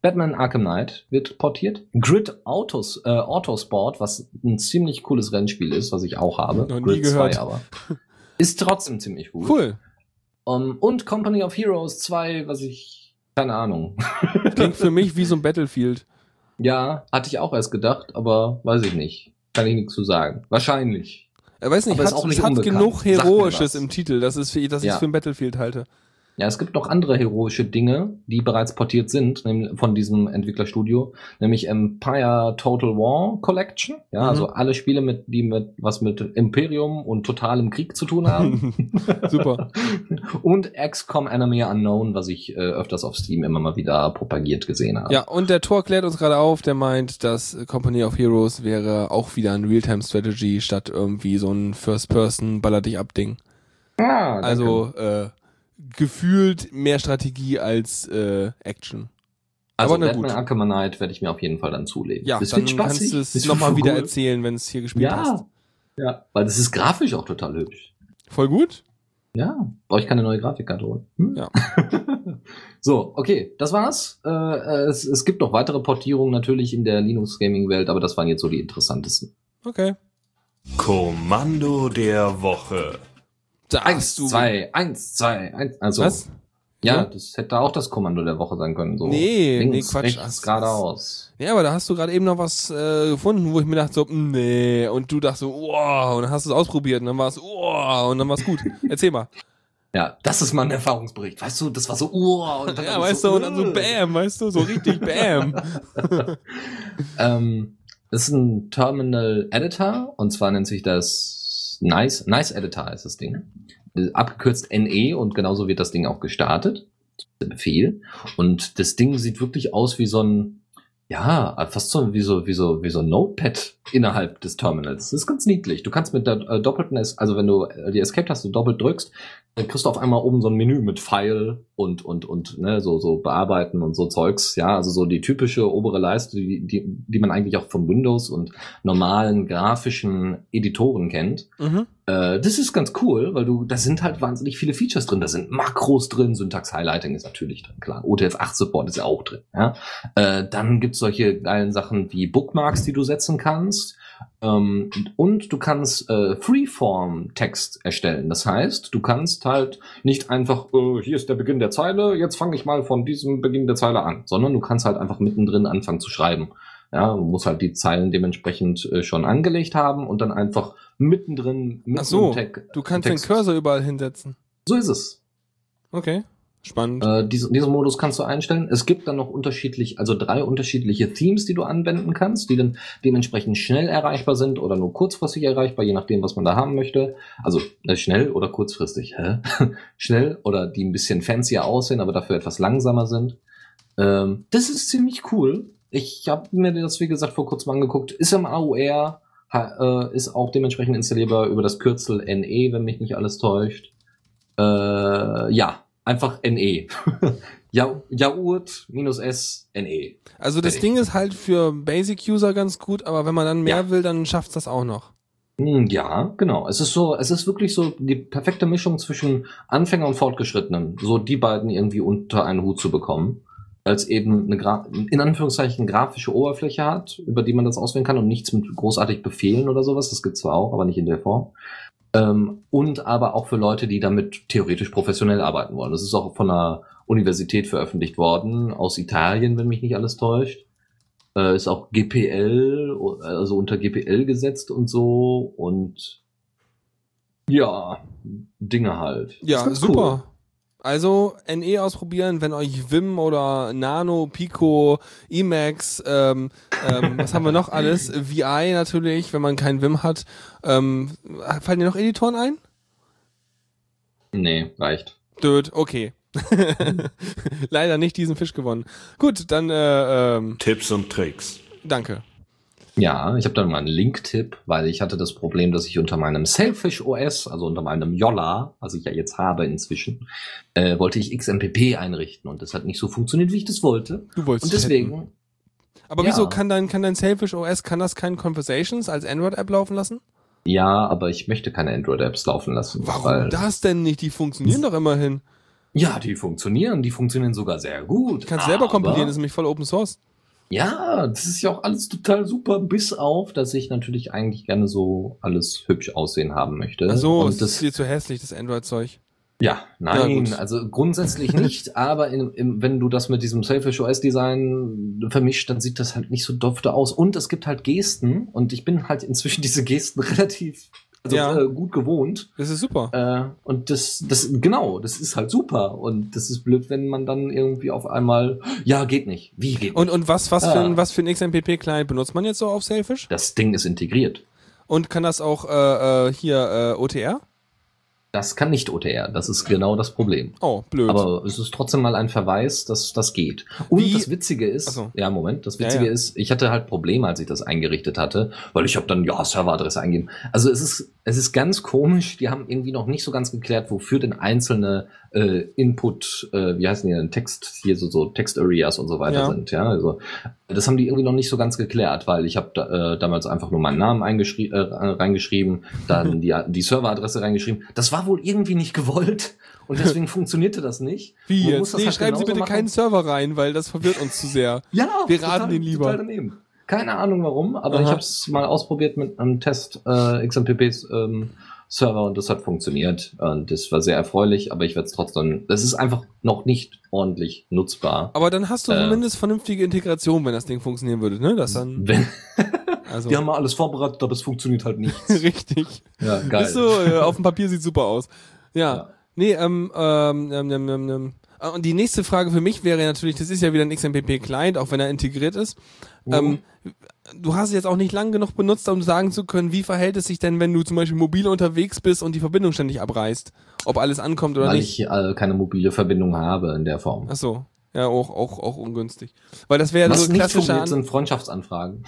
Batman Arkham Knight wird portiert. Grid Autos, äh, Autosport, was ein ziemlich cooles Rennspiel ist, was ich auch habe. Noch nie Grid gehört. 2 aber. Ist trotzdem ziemlich gut. Cool. Um, und Company of Heroes 2, was ich, keine Ahnung. Klingt für mich wie so ein Battlefield. ja, hatte ich auch erst gedacht, aber weiß ich nicht. Kann ich nichts zu sagen. Wahrscheinlich. Er weiß nicht, Aber hat, auch nicht es hat genug Heroisches im Titel, dass es für, dass ich Ja. es für ein Battlefield halte. Ja, es gibt noch andere heroische Dinge, die bereits portiert sind, von diesem Entwicklerstudio, nämlich Empire Total War Collection. Ja, Mhm. also alle Spiele, mit, die mit was mit Imperium und totalem Krieg zu tun haben. Super. und XCOM Enemy Unknown, was ich äh, öfters auf Steam immer mal wieder propagiert gesehen habe. Ja, und der Tor klärt uns gerade auf, der meint, dass Company of Heroes wäre auch wieder ein Realtime-Strategy statt irgendwie so ein First-Person-Baller-dich-ab-Ding. Ah, danke. Also äh, gefühlt mehr Strategie als äh, Action. also aber na Batman gut. Arkham Knight werde ich mir auf jeden Fall dann zulegen. Ja, das dann wird spaßig. kannst du es nochmal wieder cool. erzählen, wenn es hier gespielt Ja. hast. Ja, weil das ist grafisch auch total hübsch. Voll gut? Ja, brauche ich keine neue Grafikkarte holen. Hm? Ja. so, okay, das war's. Äh, äh, es, es gibt noch weitere Portierungen natürlich in der Linux Gaming Welt, aber das waren jetzt so die interessantesten. Okay. Kommando der Woche. Da Eins, du. zwei, eins, zwei, eins. Also, Was? ja, So? das hätte auch das Kommando der Woche sein können. So Nee, nee, links, Quatsch. rechts, Ach, geradeaus. Ja, aber da hast du gerade eben noch was äh, gefunden, wo ich mir dachte so, nee, und du dachtest so, wow, und dann hast du es ausprobiert und dann war es, wow, und dann war es gut. Erzähl mal. Ja, das ist mal ein Erfahrungsbericht. Weißt du, das war so, uh, und dann Ja, weißt so, du, und dann so bam, weißt du, so richtig bam. Ähm, das ist ein Terminal Editor und zwar nennt sich das Nice, Nice Editor ist das Ding. Abgekürzt NE und genauso wird das Ding auch gestartet. Der Befehl. Und das Ding sieht wirklich aus wie so ein, ja, fast so wie so, wie so, wie so ein Notepad innerhalb des Terminals. Das ist ganz niedlich. Du kannst mit der äh, doppelten, also wenn du die Escape-Taste doppelt drückst, kriegst du auf einmal oben so ein Menü mit File und, und, und, ne, so, so bearbeiten und so Zeugs. Ja, also so die typische obere Leiste, die, die, die man eigentlich auch von Windows und normalen grafischen Editoren kennt. Mhm. Äh, das ist ganz cool, weil du, da sind halt wahnsinnig viele Features drin. Da sind Makros drin, Syntax-Highlighting ist natürlich drin, klar. OTF-8-Support ist ja auch drin. Ja? Äh, dann gibt's solche geilen Sachen wie Bookmarks, die du setzen kannst. Ähm, und du kannst äh, Freeform-Text erstellen. Das heißt, du kannst halt nicht einfach, äh, hier ist der Beginn der Zeile, jetzt fange ich mal von diesem Beginn der Zeile an, sondern du kannst halt einfach mittendrin anfangen zu schreiben. Ja, du musst halt die Zeilen dementsprechend äh, schon angelegt haben und dann einfach mittendrin mit Ach so, einem Tag- Du kannst den Text. Cursor überall hinsetzen. So ist es. Okay. Spannend. Äh, diesen, diesen Modus kannst du einstellen. Es gibt dann noch unterschiedlich, also drei unterschiedliche Themes, die du anwenden kannst, die dann dementsprechend schnell erreichbar sind oder nur kurzfristig erreichbar, je nachdem, was man da haben möchte. Also äh, schnell oder kurzfristig. Hä? schnell oder die ein bisschen fancier aussehen, aber dafür etwas langsamer sind. Ähm, das ist ziemlich cool. Ich habe mir das, wie gesagt, vor kurzem angeguckt. Ist im AOR, ha, äh, ist auch dementsprechend installierbar über das Kürzel NE, wenn mich nicht alles täuscht. Äh, ja, einfach NE. ja, Jaurt minus S NE. Also das. Ding ist halt für Basic-User ganz gut, aber wenn man dann mehr Ja. will, dann schafft's das auch noch. Hm, Ja, genau. Es ist so, es ist wirklich so die perfekte Mischung zwischen Anfänger und Fortgeschrittenen, so die beiden irgendwie unter einen Hut zu bekommen, als eben eine Gra in Anführungszeichen grafische Oberfläche hat, über die man das auswählen kann und nichts mit großartig Befehlen oder sowas. Das gibt's zwar auch, aber nicht in der Form. Ähm, und aber auch für Leute, die damit theoretisch professionell arbeiten wollen. Das ist auch von einer Universität veröffentlicht worden, aus Italien, wenn mich nicht alles täuscht. Äh, ist auch GPL, also unter GPL gesetzt und so und ja, Dinge halt. Ja, super. Also NE ausprobieren, wenn euch Vim oder Nano, Pico, Emacs, ähm, ähm, was haben wir noch alles? VI natürlich, wenn man kein Vim hat. Ähm, fallen dir noch Editoren ein? Nee, reicht. Död, okay. Leider nicht diesen Fisch gewonnen. Gut, dann äh, ähm, Tipps und Tricks. danke. Ja, ich habe dann mal einen Link-Tipp, weil ich hatte das Problem, dass ich unter meinem Selfish OS, also unter meinem Yolla, was ich ja jetzt habe inzwischen, äh, wollte ich XMPP einrichten und das hat nicht so funktioniert, wie ich das wollte. Du wolltest Und es hätten. deswegen, Aber Ja. wieso kann dein, kann dein Selfish OS, kann das kein Conversations als Android-App laufen lassen? ja, aber ich möchte keine Android-Apps laufen lassen. Warum das denn nicht? Die funktionieren doch immerhin. Ja, die funktionieren, die funktionieren sogar sehr gut. Du kannst selber kompilieren, das ist nämlich voll Open Source. Ja, das ist ja auch alles total super, bis auf, dass ich natürlich eigentlich gerne so alles hübsch aussehen haben möchte. Ach so, und es ist dir zu hässlich, das Android-Zeug. Ja, nein, gut. also grundsätzlich nicht, aber in, in, wenn du das mit diesem Selfish OS Design vermischt, dann sieht das halt nicht so dofte aus. Und es gibt halt Gesten und ich bin halt inzwischen diese Gesten relativ also, Ja. äh, gut gewohnt. Das ist super. Äh, und das, das, genau, das ist halt super. Und das ist blöd, wenn man dann irgendwie auf einmal, ja, geht nicht. Wie geht Und, nicht? und was, was, für Ah. ein, was für ein XMPP-Client benutzt man jetzt so auf Selfish? Das Ding ist integriert. Und kann das auch äh, äh, hier OTR? Das kann nicht OTR. Das ist genau das Problem. Oh, blöd. Aber es ist trotzdem mal ein Verweis, dass das geht. Und Wie- das Witzige ist, so. ja, Moment, das Ja, Witzige ja. ist, ich hatte halt Probleme, als ich das eingerichtet hatte, weil ich habe dann, ja, Serveradresse eingeben. Also es ist, es ist ganz komisch, die haben irgendwie noch nicht so ganz geklärt, wofür denn einzelne äh, Input, äh, wie heißen die denn, Text, hier so, so Text-Areas und so weiter Ja. sind. Ja, also das haben die irgendwie noch nicht so ganz geklärt, weil ich habe da, äh, damals einfach nur meinen Namen äh, reingeschrieben, dann die, die Serveradresse reingeschrieben. Das war wohl irgendwie nicht gewollt und deswegen funktionierte das nicht. Wie jetzt? Nee, halt schreiben Sie bitte machen. keinen Server rein, weil das verwirrt uns zu sehr. Ja, Wir raten den lieber. Total daneben. Keine Ahnung warum, aber Aha. ich habe es mal ausprobiert mit einem Test äh, XMPPs ähm, Server und das hat funktioniert und das war sehr erfreulich, aber ich werde es trotzdem, das ist einfach noch nicht ordentlich nutzbar. Aber dann hast du Äh. zumindest vernünftige Integration, wenn das Ding funktionieren würde, ne? Das dann, Wenn, also, die haben mal alles vorbereitet, aber es funktioniert halt nicht. richtig. ja, geil. Ist so, äh, auf dem Papier sieht super aus. Ja. Ja. Nee, ähm, ähm, ähm, ähm, ähm, ähm. Und die nächste Frage für mich wäre natürlich, das ist ja wieder ein XMPP-Client, auch wenn er integriert ist. Mhm. Ähm, du hast es jetzt auch nicht lang genug benutzt, um sagen zu können, wie verhält es sich denn, wenn du zum Beispiel mobil unterwegs bist und die Verbindung ständig abreißt? Ob alles ankommt oder Weil nicht? ich äh, keine mobile Verbindung habe in der Form. Ach so. Ja, auch, auch, auch ungünstig. Weil das wäre Was so nicht funktioniert, An sind Freundschaftsanfragen.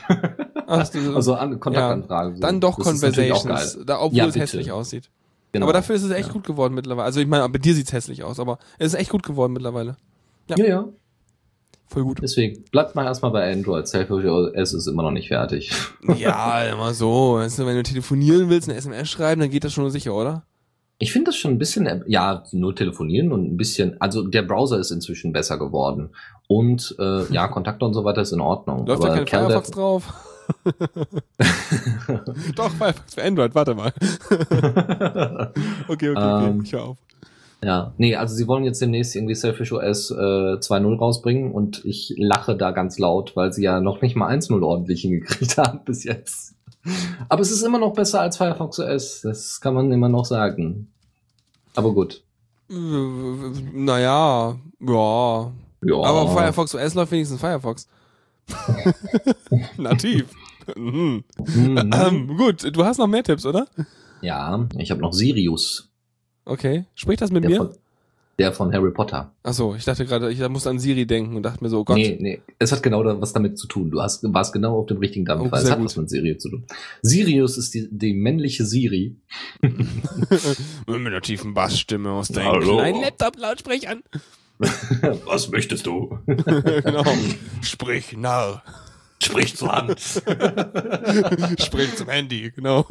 Ach, Also an Kontaktanfragen. so. Dann doch Das Conversations, da, obwohl Ja, es hässlich aussieht. Genau. Aber dafür ist es echt Ja. gut geworden mittlerweile. Also ich meine, bei dir sieht's hässlich aus, aber es ist echt gut geworden mittlerweile. Ja. Ja, ja. Voll gut. Deswegen bleibt mal erstmal bei Android. Selfish ist immer noch nicht fertig. Ja, immer so. Weißt du, wenn du telefonieren willst, eine SMS schreiben, dann geht das schon sicher, oder? Ich finde das schon ein bisschen, ja, nur telefonieren und ein bisschen, also der Browser ist inzwischen besser geworden. Und äh, ja, Kontakte und so weiter ist in Ordnung. Läuft da Aber kein CalDev- Firefox drauf? Doch, Firefox für Android, warte mal. okay, okay, okay, Ähm, ich hör auf. Ja, nee, also sie wollen jetzt demnächst irgendwie Selfish OS äh, 2.0 rausbringen und ich lache da ganz laut, weil sie ja noch nicht mal 1.0 ordentlich hingekriegt haben bis jetzt. Aber es ist immer noch besser als Firefox OS, das kann man immer noch sagen. Aber gut. Naja, ja. Ja. Aber Firefox OS läuft wenigstens Firefox. Nativ. Mhm. Mhm. Ähm, gut, du hast noch mehr Tipps, oder? Ja, ich habe noch Sirius, Okay. Sprich das mit der mir? von, der von Harry Potter. Achso, ich dachte gerade, ich musste an Siri denken und dachte mir so, oh Gott. Nee, nee, es hat genau was damit zu tun. Du hast, warst genau auf dem richtigen Dampfer. Oh, es hat gut. was mit Sirius zu tun. Sirius ist die, die männliche Siri. Mit einer tiefen Bassstimme aus deinen Hallo. kleinen Laptop-Lautsprechern. was möchtest du? genau. Sprich, Narr. Sprich zur Hand. Sprich zum Handy, genau.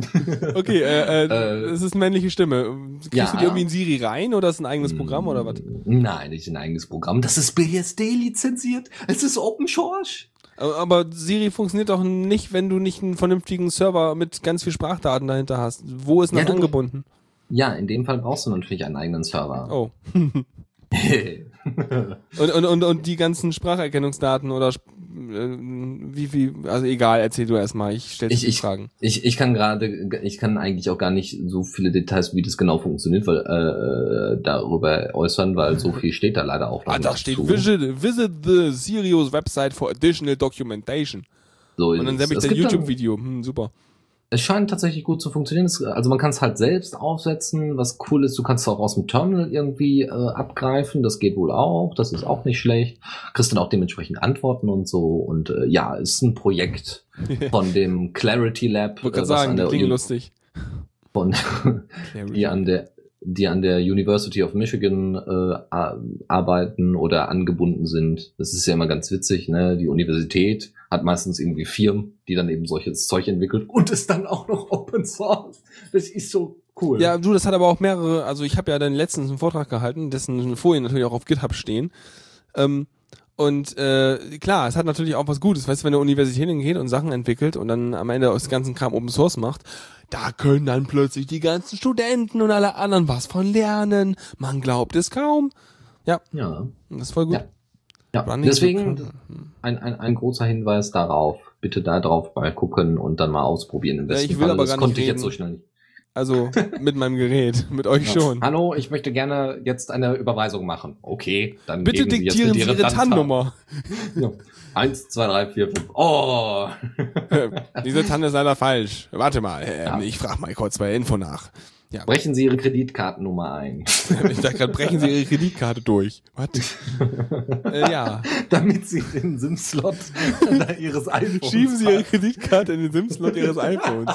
Okay, äh, äh, Äh, es ist eine männliche Stimme. Kriegst ja. du die irgendwie in Siri rein oder ist es ein eigenes Programm oder was? Nein, nicht ein eigenes Programm. Das ist BSD lizenziert. Es ist Open Source. Aber Siri funktioniert doch nicht, wenn du nicht einen vernünftigen Server mit ganz viel Sprachdaten dahinter hast. Wo ist denn Ja, das du- angebunden? Ja, in dem Fall brauchst du natürlich einen eigenen Server. Oh. Und, und, und, und die ganzen Spracherkennungsdaten oder wie, wie, also egal, erzähl du erstmal, ich stell dir Ich- die Fragen. Ich, ich kann gerade, ich kann eigentlich auch gar nicht so viele Details, wie das genau funktioniert, weil äh, darüber äußern, weil so viel steht da leider auch noch Ah, da steht zu. visit, visit the Sirius website for additional documentation. So Und dann habe ich das YouTube-Video. Hm, super. Es scheint tatsächlich gut zu funktionieren. Es- Also man kann es halt selbst aufsetzen. Was cool ist, du kannst es auch aus dem Terminal irgendwie äh, abgreifen. Das geht wohl auch. Das ist auch nicht schlecht. Kriegst dann auch dementsprechend Antworten und so. Und äh, ja, ist ein Projekt von dem Clarity Lab, Ich äh, sagen, Uni- lustig. von die an der die an der University of Michigan äh, arbeiten oder angebunden sind. Das ist ja immer ganz witzig, ne? Die Universität hat meistens irgendwie Firmen, die dann eben solches Zeug entwickelt und ist dann auch noch Open Source. Das ist so cool. Ja, du, das hat aber auch mehrere, also ich habe ja dann letztens einen Vortrag gehalten, dessen Folien natürlich auch auf GitHub stehen. Ähm, und äh, klar, es hat natürlich auch was Gutes. Weißt du, wenn eine Universität hingeht und Sachen entwickelt und dann am Ende aus ganzen Kram Open Source macht, da können dann plötzlich die ganzen Studenten und alle anderen was von lernen. Man glaubt es kaum. Ja, ja. das ist voll gut. Ja. ja. Deswegen ein, ein, ein großer Hinweis darauf. Bitte da drauf mal gucken und dann mal ausprobieren. Im Ja, besten ich will Falle. aber das gar nicht konnte ich reden. jetzt so schnell nicht. Also mit meinem Gerät, mit euch Ja. schon. Hallo, ich möchte gerne jetzt eine Überweisung machen. Okay, dann Bitte geben jetzt diktieren Sie bitte Ihre TAN- TAN-Nummer. Ja. Eins, zwei, drei, vier, fünf. Oh! Diese TAN ist leider falsch. Warte mal, ähm, Ja. ich frage mal kurz bei Info nach. Ja. Brechen Sie Ihre Kreditkartennummer ein. ich dachte gerade, brechen Sie Ihre Kreditkarte durch. Was? äh, ja. Damit Sie den SIM-Slot Ihres iPhones Schieben Sie Ihre Kreditkarte in den SIM-Slot Ihres iPhones.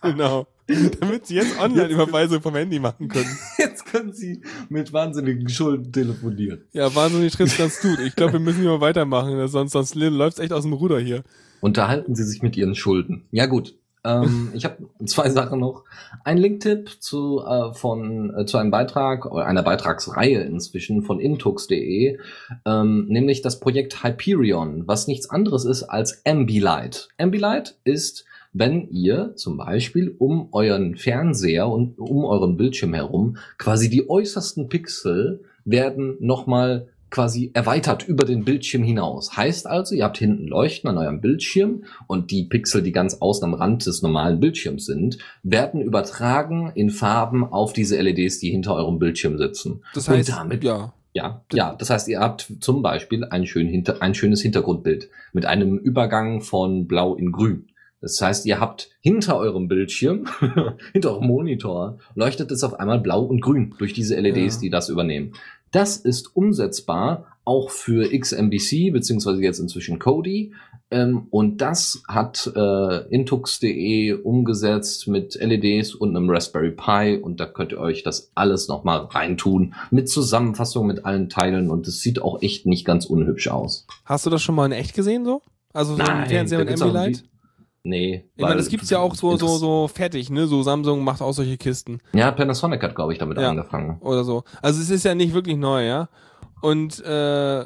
genau. Damit Sie jetzt Online-Überweisung vom Handy machen können. Jetzt können Sie mit wahnsinnigen Schulden telefonieren. Ja, wahnsinnig trifft ganz gut. Ich glaube, wir müssen hier mal weitermachen, sonst, sonst läuft's echt aus dem Ruder hier. Unterhalten Sie sich mit Ihren Schulden. Ja gut. Ähm, ich habe zwei Sachen noch. Ein Linktipp zu äh, von äh, zu einem Beitrag einer Beitragsreihe inzwischen von intux.de, ähm, nämlich das Projekt Hyperion, was nichts anderes ist als Ambilight. Ambilight ist wenn ihr zum Beispiel um euren Fernseher und um euren Bildschirm herum quasi die äußersten Pixel werden nochmal quasi erweitert über den Bildschirm hinaus. Heißt also, ihr habt hinten Leuchten an eurem Bildschirm und die Pixel, die ganz außen am Rand des normalen Bildschirms sind, werden übertragen in Farben auf diese LEDs, die hinter eurem Bildschirm sitzen. Das heißt, und damit, ja. ja, ja, das heißt, ihr habt zum Beispiel ein, schön hinter, ein schönes Hintergrundbild mit einem Übergang von Blau in Grün. Das heißt, ihr habt hinter eurem Bildschirm, hinter eurem Monitor, leuchtet es auf einmal blau und grün durch diese LEDs, Ja. die das übernehmen. Das ist umsetzbar auch für XMBC, beziehungsweise jetzt inzwischen Kodi. Ähm, und das hat äh, intux.de umgesetzt mit LEDs und einem Raspberry Pi. Und da könnt ihr euch das alles nochmal reintun. Mit Zusammenfassung mit allen Teilen. Und es sieht auch echt nicht ganz unhübsch aus. Hast du das schon mal in echt gesehen so? Also so ein Fernseher mit Ambilight? Nee. Ich meine, das gibt's ja auch so, so, so fertig, ne? So Samsung macht auch solche Kisten Ja, Panasonic hat, glaube ich, damit Ja. angefangen. oder so. Also es ist ja nicht wirklich neu, ja. Und äh,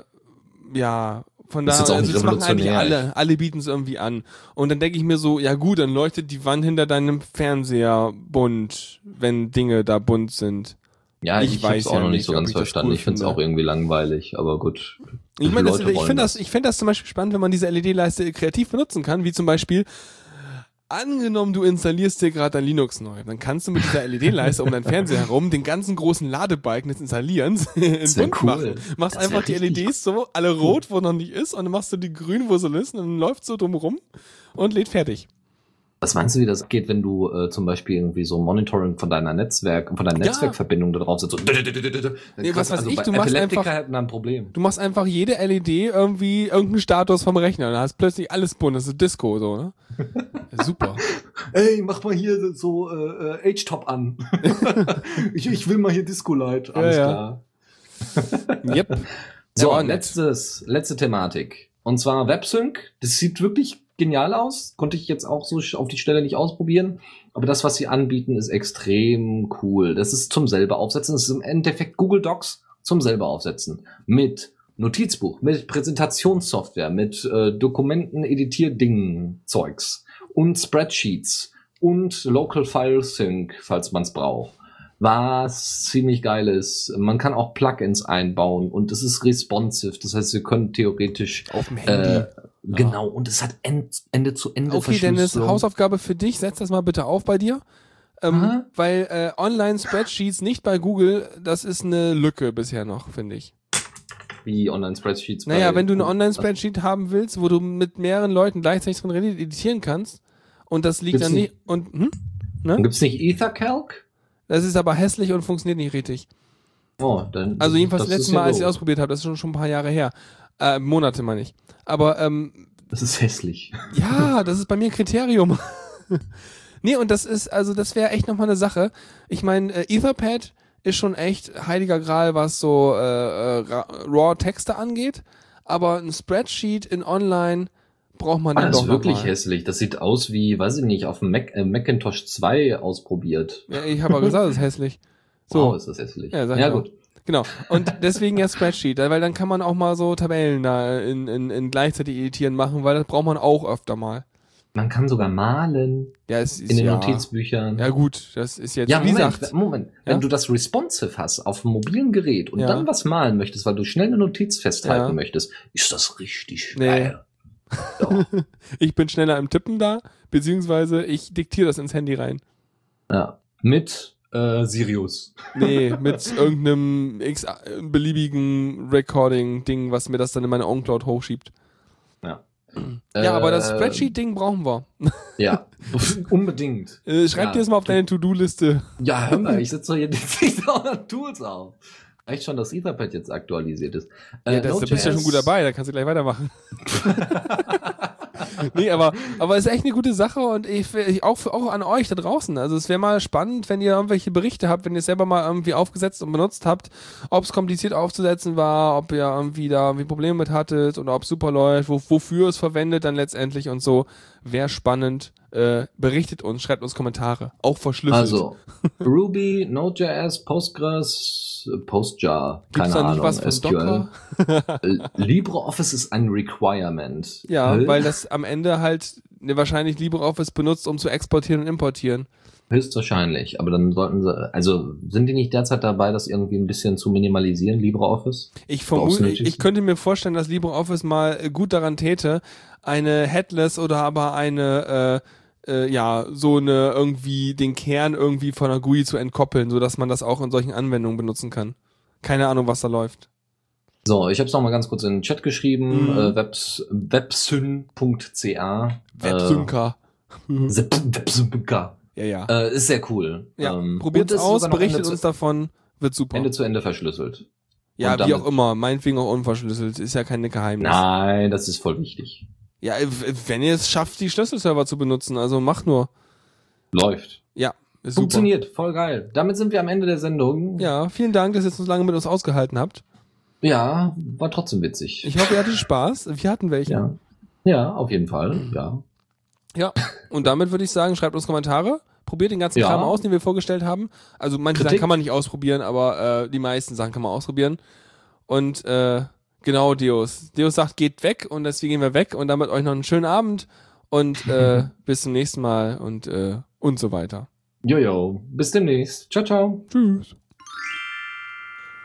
ja, von daher, also das machen eigentlich alle. Alle bieten es irgendwie an. Und dann denke ich mir so, ja gut, dann leuchtet die Wand hinter deinem Fernseher bunt, wenn Dinge da bunt sind. Ja, Ich ich, weiß auch ja noch nicht so ganz ich verstanden. cool ich finde es auch irgendwie langweilig, aber gut. Ich meine, das, ich finde das, ich finde das zum Beispiel spannend, wenn man diese LED-Leiste kreativ benutzen kann, wie zum Beispiel Angenommen, du installierst dir gerade dein Linux neu, dann kannst du mit dieser LED-Leiste um deinen Fernseher herum den ganzen großen Ladebalken des Installierens in bunt cool. machen. Machst Das einfach die LEDs so, alle rot, wo noch nicht ist, und dann machst du die grün, wo sie ist, und dann läuft so drum rum und lädt fertig. Was meinst du, wie das geht, wenn du äh, zum Beispiel irgendwie so Monitoring von deiner Netzwerk, von deiner Ja. Netzwerkverbindung da drauf sitzt? So Nee, was weiß also ich, du machst einfach- hätten ein Problem. Du machst einfach jede LED irgendwie irgendeinen Status vom Rechner, und dann hast plötzlich alles bunt, das ist Disco, so, ne? Ja, super. Ey, mach mal hier so äh, H-Top an. ich, ich will mal hier Disco-Light. Alles Ja, ja. klar. Yep. So, letztes, letzte Thematik. Und zwar WebSync. Das sieht wirklich genial aus. Konnte ich jetzt auch so auf die Stelle nicht ausprobieren. Aber das, was sie anbieten, ist extrem cool. Das ist zum selber aufsetzen. Das ist im Endeffekt Google Docs zum selber aufsetzen. Mit Notizbuch, mit Präsentationssoftware, mit äh, Dokumenten, Editierdingen, Zeugs und Spreadsheets und Local File Sync, falls man es braucht was ziemlich geil ist. Man kann auch Plugins einbauen und es ist responsive. Das heißt, wir können theoretisch Auf dem Handy. äh, genau und es hat End, Ende zu Ende Okay, Dennis. Hausaufgabe für dich, setz das mal bitte auf bei dir. Ähm, weil äh, Online-Spreadsheets nicht bei Google, das ist eine Lücke bisher noch, finde ich. wie Online Spreadsheets. Naja, wenn du eine Online-Spreadsheet haben willst, wo du mit mehreren Leuten gleichzeitig drin editieren kannst, und das liegt Gibt's dann nicht. Und hm? ne? Gibt's nicht EtherCalc? Das ist aber hässlich und funktioniert nicht richtig. Oh, dann. Also jedenfalls das letzte ja Mal, als ich ausprobiert habe, das ist schon, schon ein paar Jahre her. Äh, Monate meine ich. Aber ähm, Das ist hässlich. Ja, das ist bei mir ein Kriterium. nee, und das ist, also das wäre echt nochmal eine Sache. Ich meine, äh, Etherpad ist schon echt heiliger Gral, was so äh, äh, Ra- Raw-Texte angeht. Aber ein Spreadsheet in Online braucht man Ah, dann das doch ist wirklich mal. hässlich. Das sieht aus wie, weiß ich nicht, auf dem Mac, äh, Macintosh 2 ausprobiert. Ja, ich habe ja gesagt, das ist hässlich. So, Wow, ist das hässlich. Ja, sag ja gut. genau. Und deswegen ja Spreadsheet, weil dann kann man auch mal so Tabellen da in, in, in gleichzeitig editieren machen, weil das braucht man auch öfter mal. Man kann sogar malen Ja, es ist in den ja, Notizbüchern. Ja gut, das ist jetzt Ja, wie Moment, gesagt, Moment. Ja? Wenn du das responsive hast auf einem mobilen Gerät und Ja. dann was malen möchtest, weil du schnell eine Notiz festhalten möchtest, ist das richtig Nee. geil. Ich bin schneller im Tippen da, beziehungsweise ich diktiere das ins Handy rein. ja. Mit äh, Sirius. Nee, mit irgendeinem x beliebigen Recording-Ding, was mir das dann in meine OnCloud hochschiebt. Ja. Ja, aber das Äh, Spreadsheet-Ding brauchen wir. Ja, unbedingt. Äh, schreib Ja. dir das mal auf deine To-Do-Liste. Ja, hör mal, ich sitze doch hier auch noch Tools auf. Echt schon, dass Etherpad jetzt aktualisiert ist. Äh, Ja, das, da bist du ja schon gut dabei, da kannst du gleich weitermachen. nee, aber, aber es ist echt eine gute Sache und ich, ich auch, für, auch an euch da draußen. Also es wäre mal spannend, wenn ihr irgendwelche Berichte habt, wenn ihr es selber mal irgendwie aufgesetzt und benutzt habt, ob es kompliziert aufzusetzen war, ob ihr irgendwie da irgendwie Probleme mit hattet oder ob es super läuft, wo, wofür es verwendet dann letztendlich und so. Wäre spannend. Äh, berichtet uns, schreibt uns Kommentare. Auch verschlüsselt. Also, Ruby, Node.js, Postgres, Postjar, Gibt's keine da nicht Ahnung, was von SQL. LibreOffice ist ein Requirement. Ja, Äh, weil das am Ende halt ne, wahrscheinlich LibreOffice benutzt, um zu exportieren und importieren. Höchstwahrscheinlich, aber dann sollten sie, also sind die nicht derzeit dabei, das irgendwie ein bisschen zu minimalisieren, LibreOffice? Ich vermute, ich, ich könnte mir vorstellen, dass LibreOffice mal äh, gut daran täte, eine Headless oder aber eine, äh, äh, ja, so eine irgendwie den Kern irgendwie von einer GUI zu entkoppeln, so dass man das auch in solchen Anwendungen benutzen kann. Keine Ahnung, was da läuft. So, ich habe es nochmal ganz kurz in den Chat geschrieben, Mhm. äh, webs, websyn.ca. Websynca. Äh, Websynca. ja, ja. Äh, ist sehr cool. ja, Ähm, probiert's und ist aus, berichtet uns zu, davon, wird super. Ende zu Ende verschlüsselt. ja, und wie damit- auch immer, meinetwegen auch unverschlüsselt, ist ja keine Geheimnis. Nein, das ist voll wichtig. Ja, wenn ihr es schafft, die Schlüsselserver zu benutzen, also macht nur. Läuft. Ja, ist super. Funktioniert, voll geil. Damit sind wir am Ende der Sendung. Ja, vielen Dank, dass ihr so lange mit uns ausgehalten habt. Ja, war trotzdem witzig. Ich hoffe, ihr hattet Spaß. Wir hatten welche. ja. Ja, auf jeden Fall. Ja. Ja. Und damit würde ich sagen, schreibt uns Kommentare. Probiert den ganzen Ja. Kram aus, den wir vorgestellt haben. Also manche Kritik. Sachen kann man nicht ausprobieren, aber äh, die meisten Sachen kann man ausprobieren. Und äh, genau, Deus. Deus sagt, geht weg und deswegen gehen wir weg und damit euch noch einen schönen Abend und äh, bis zum nächsten Mal und äh, und so weiter. Jojo, bis demnächst. Ciao, ciao. Tschüss.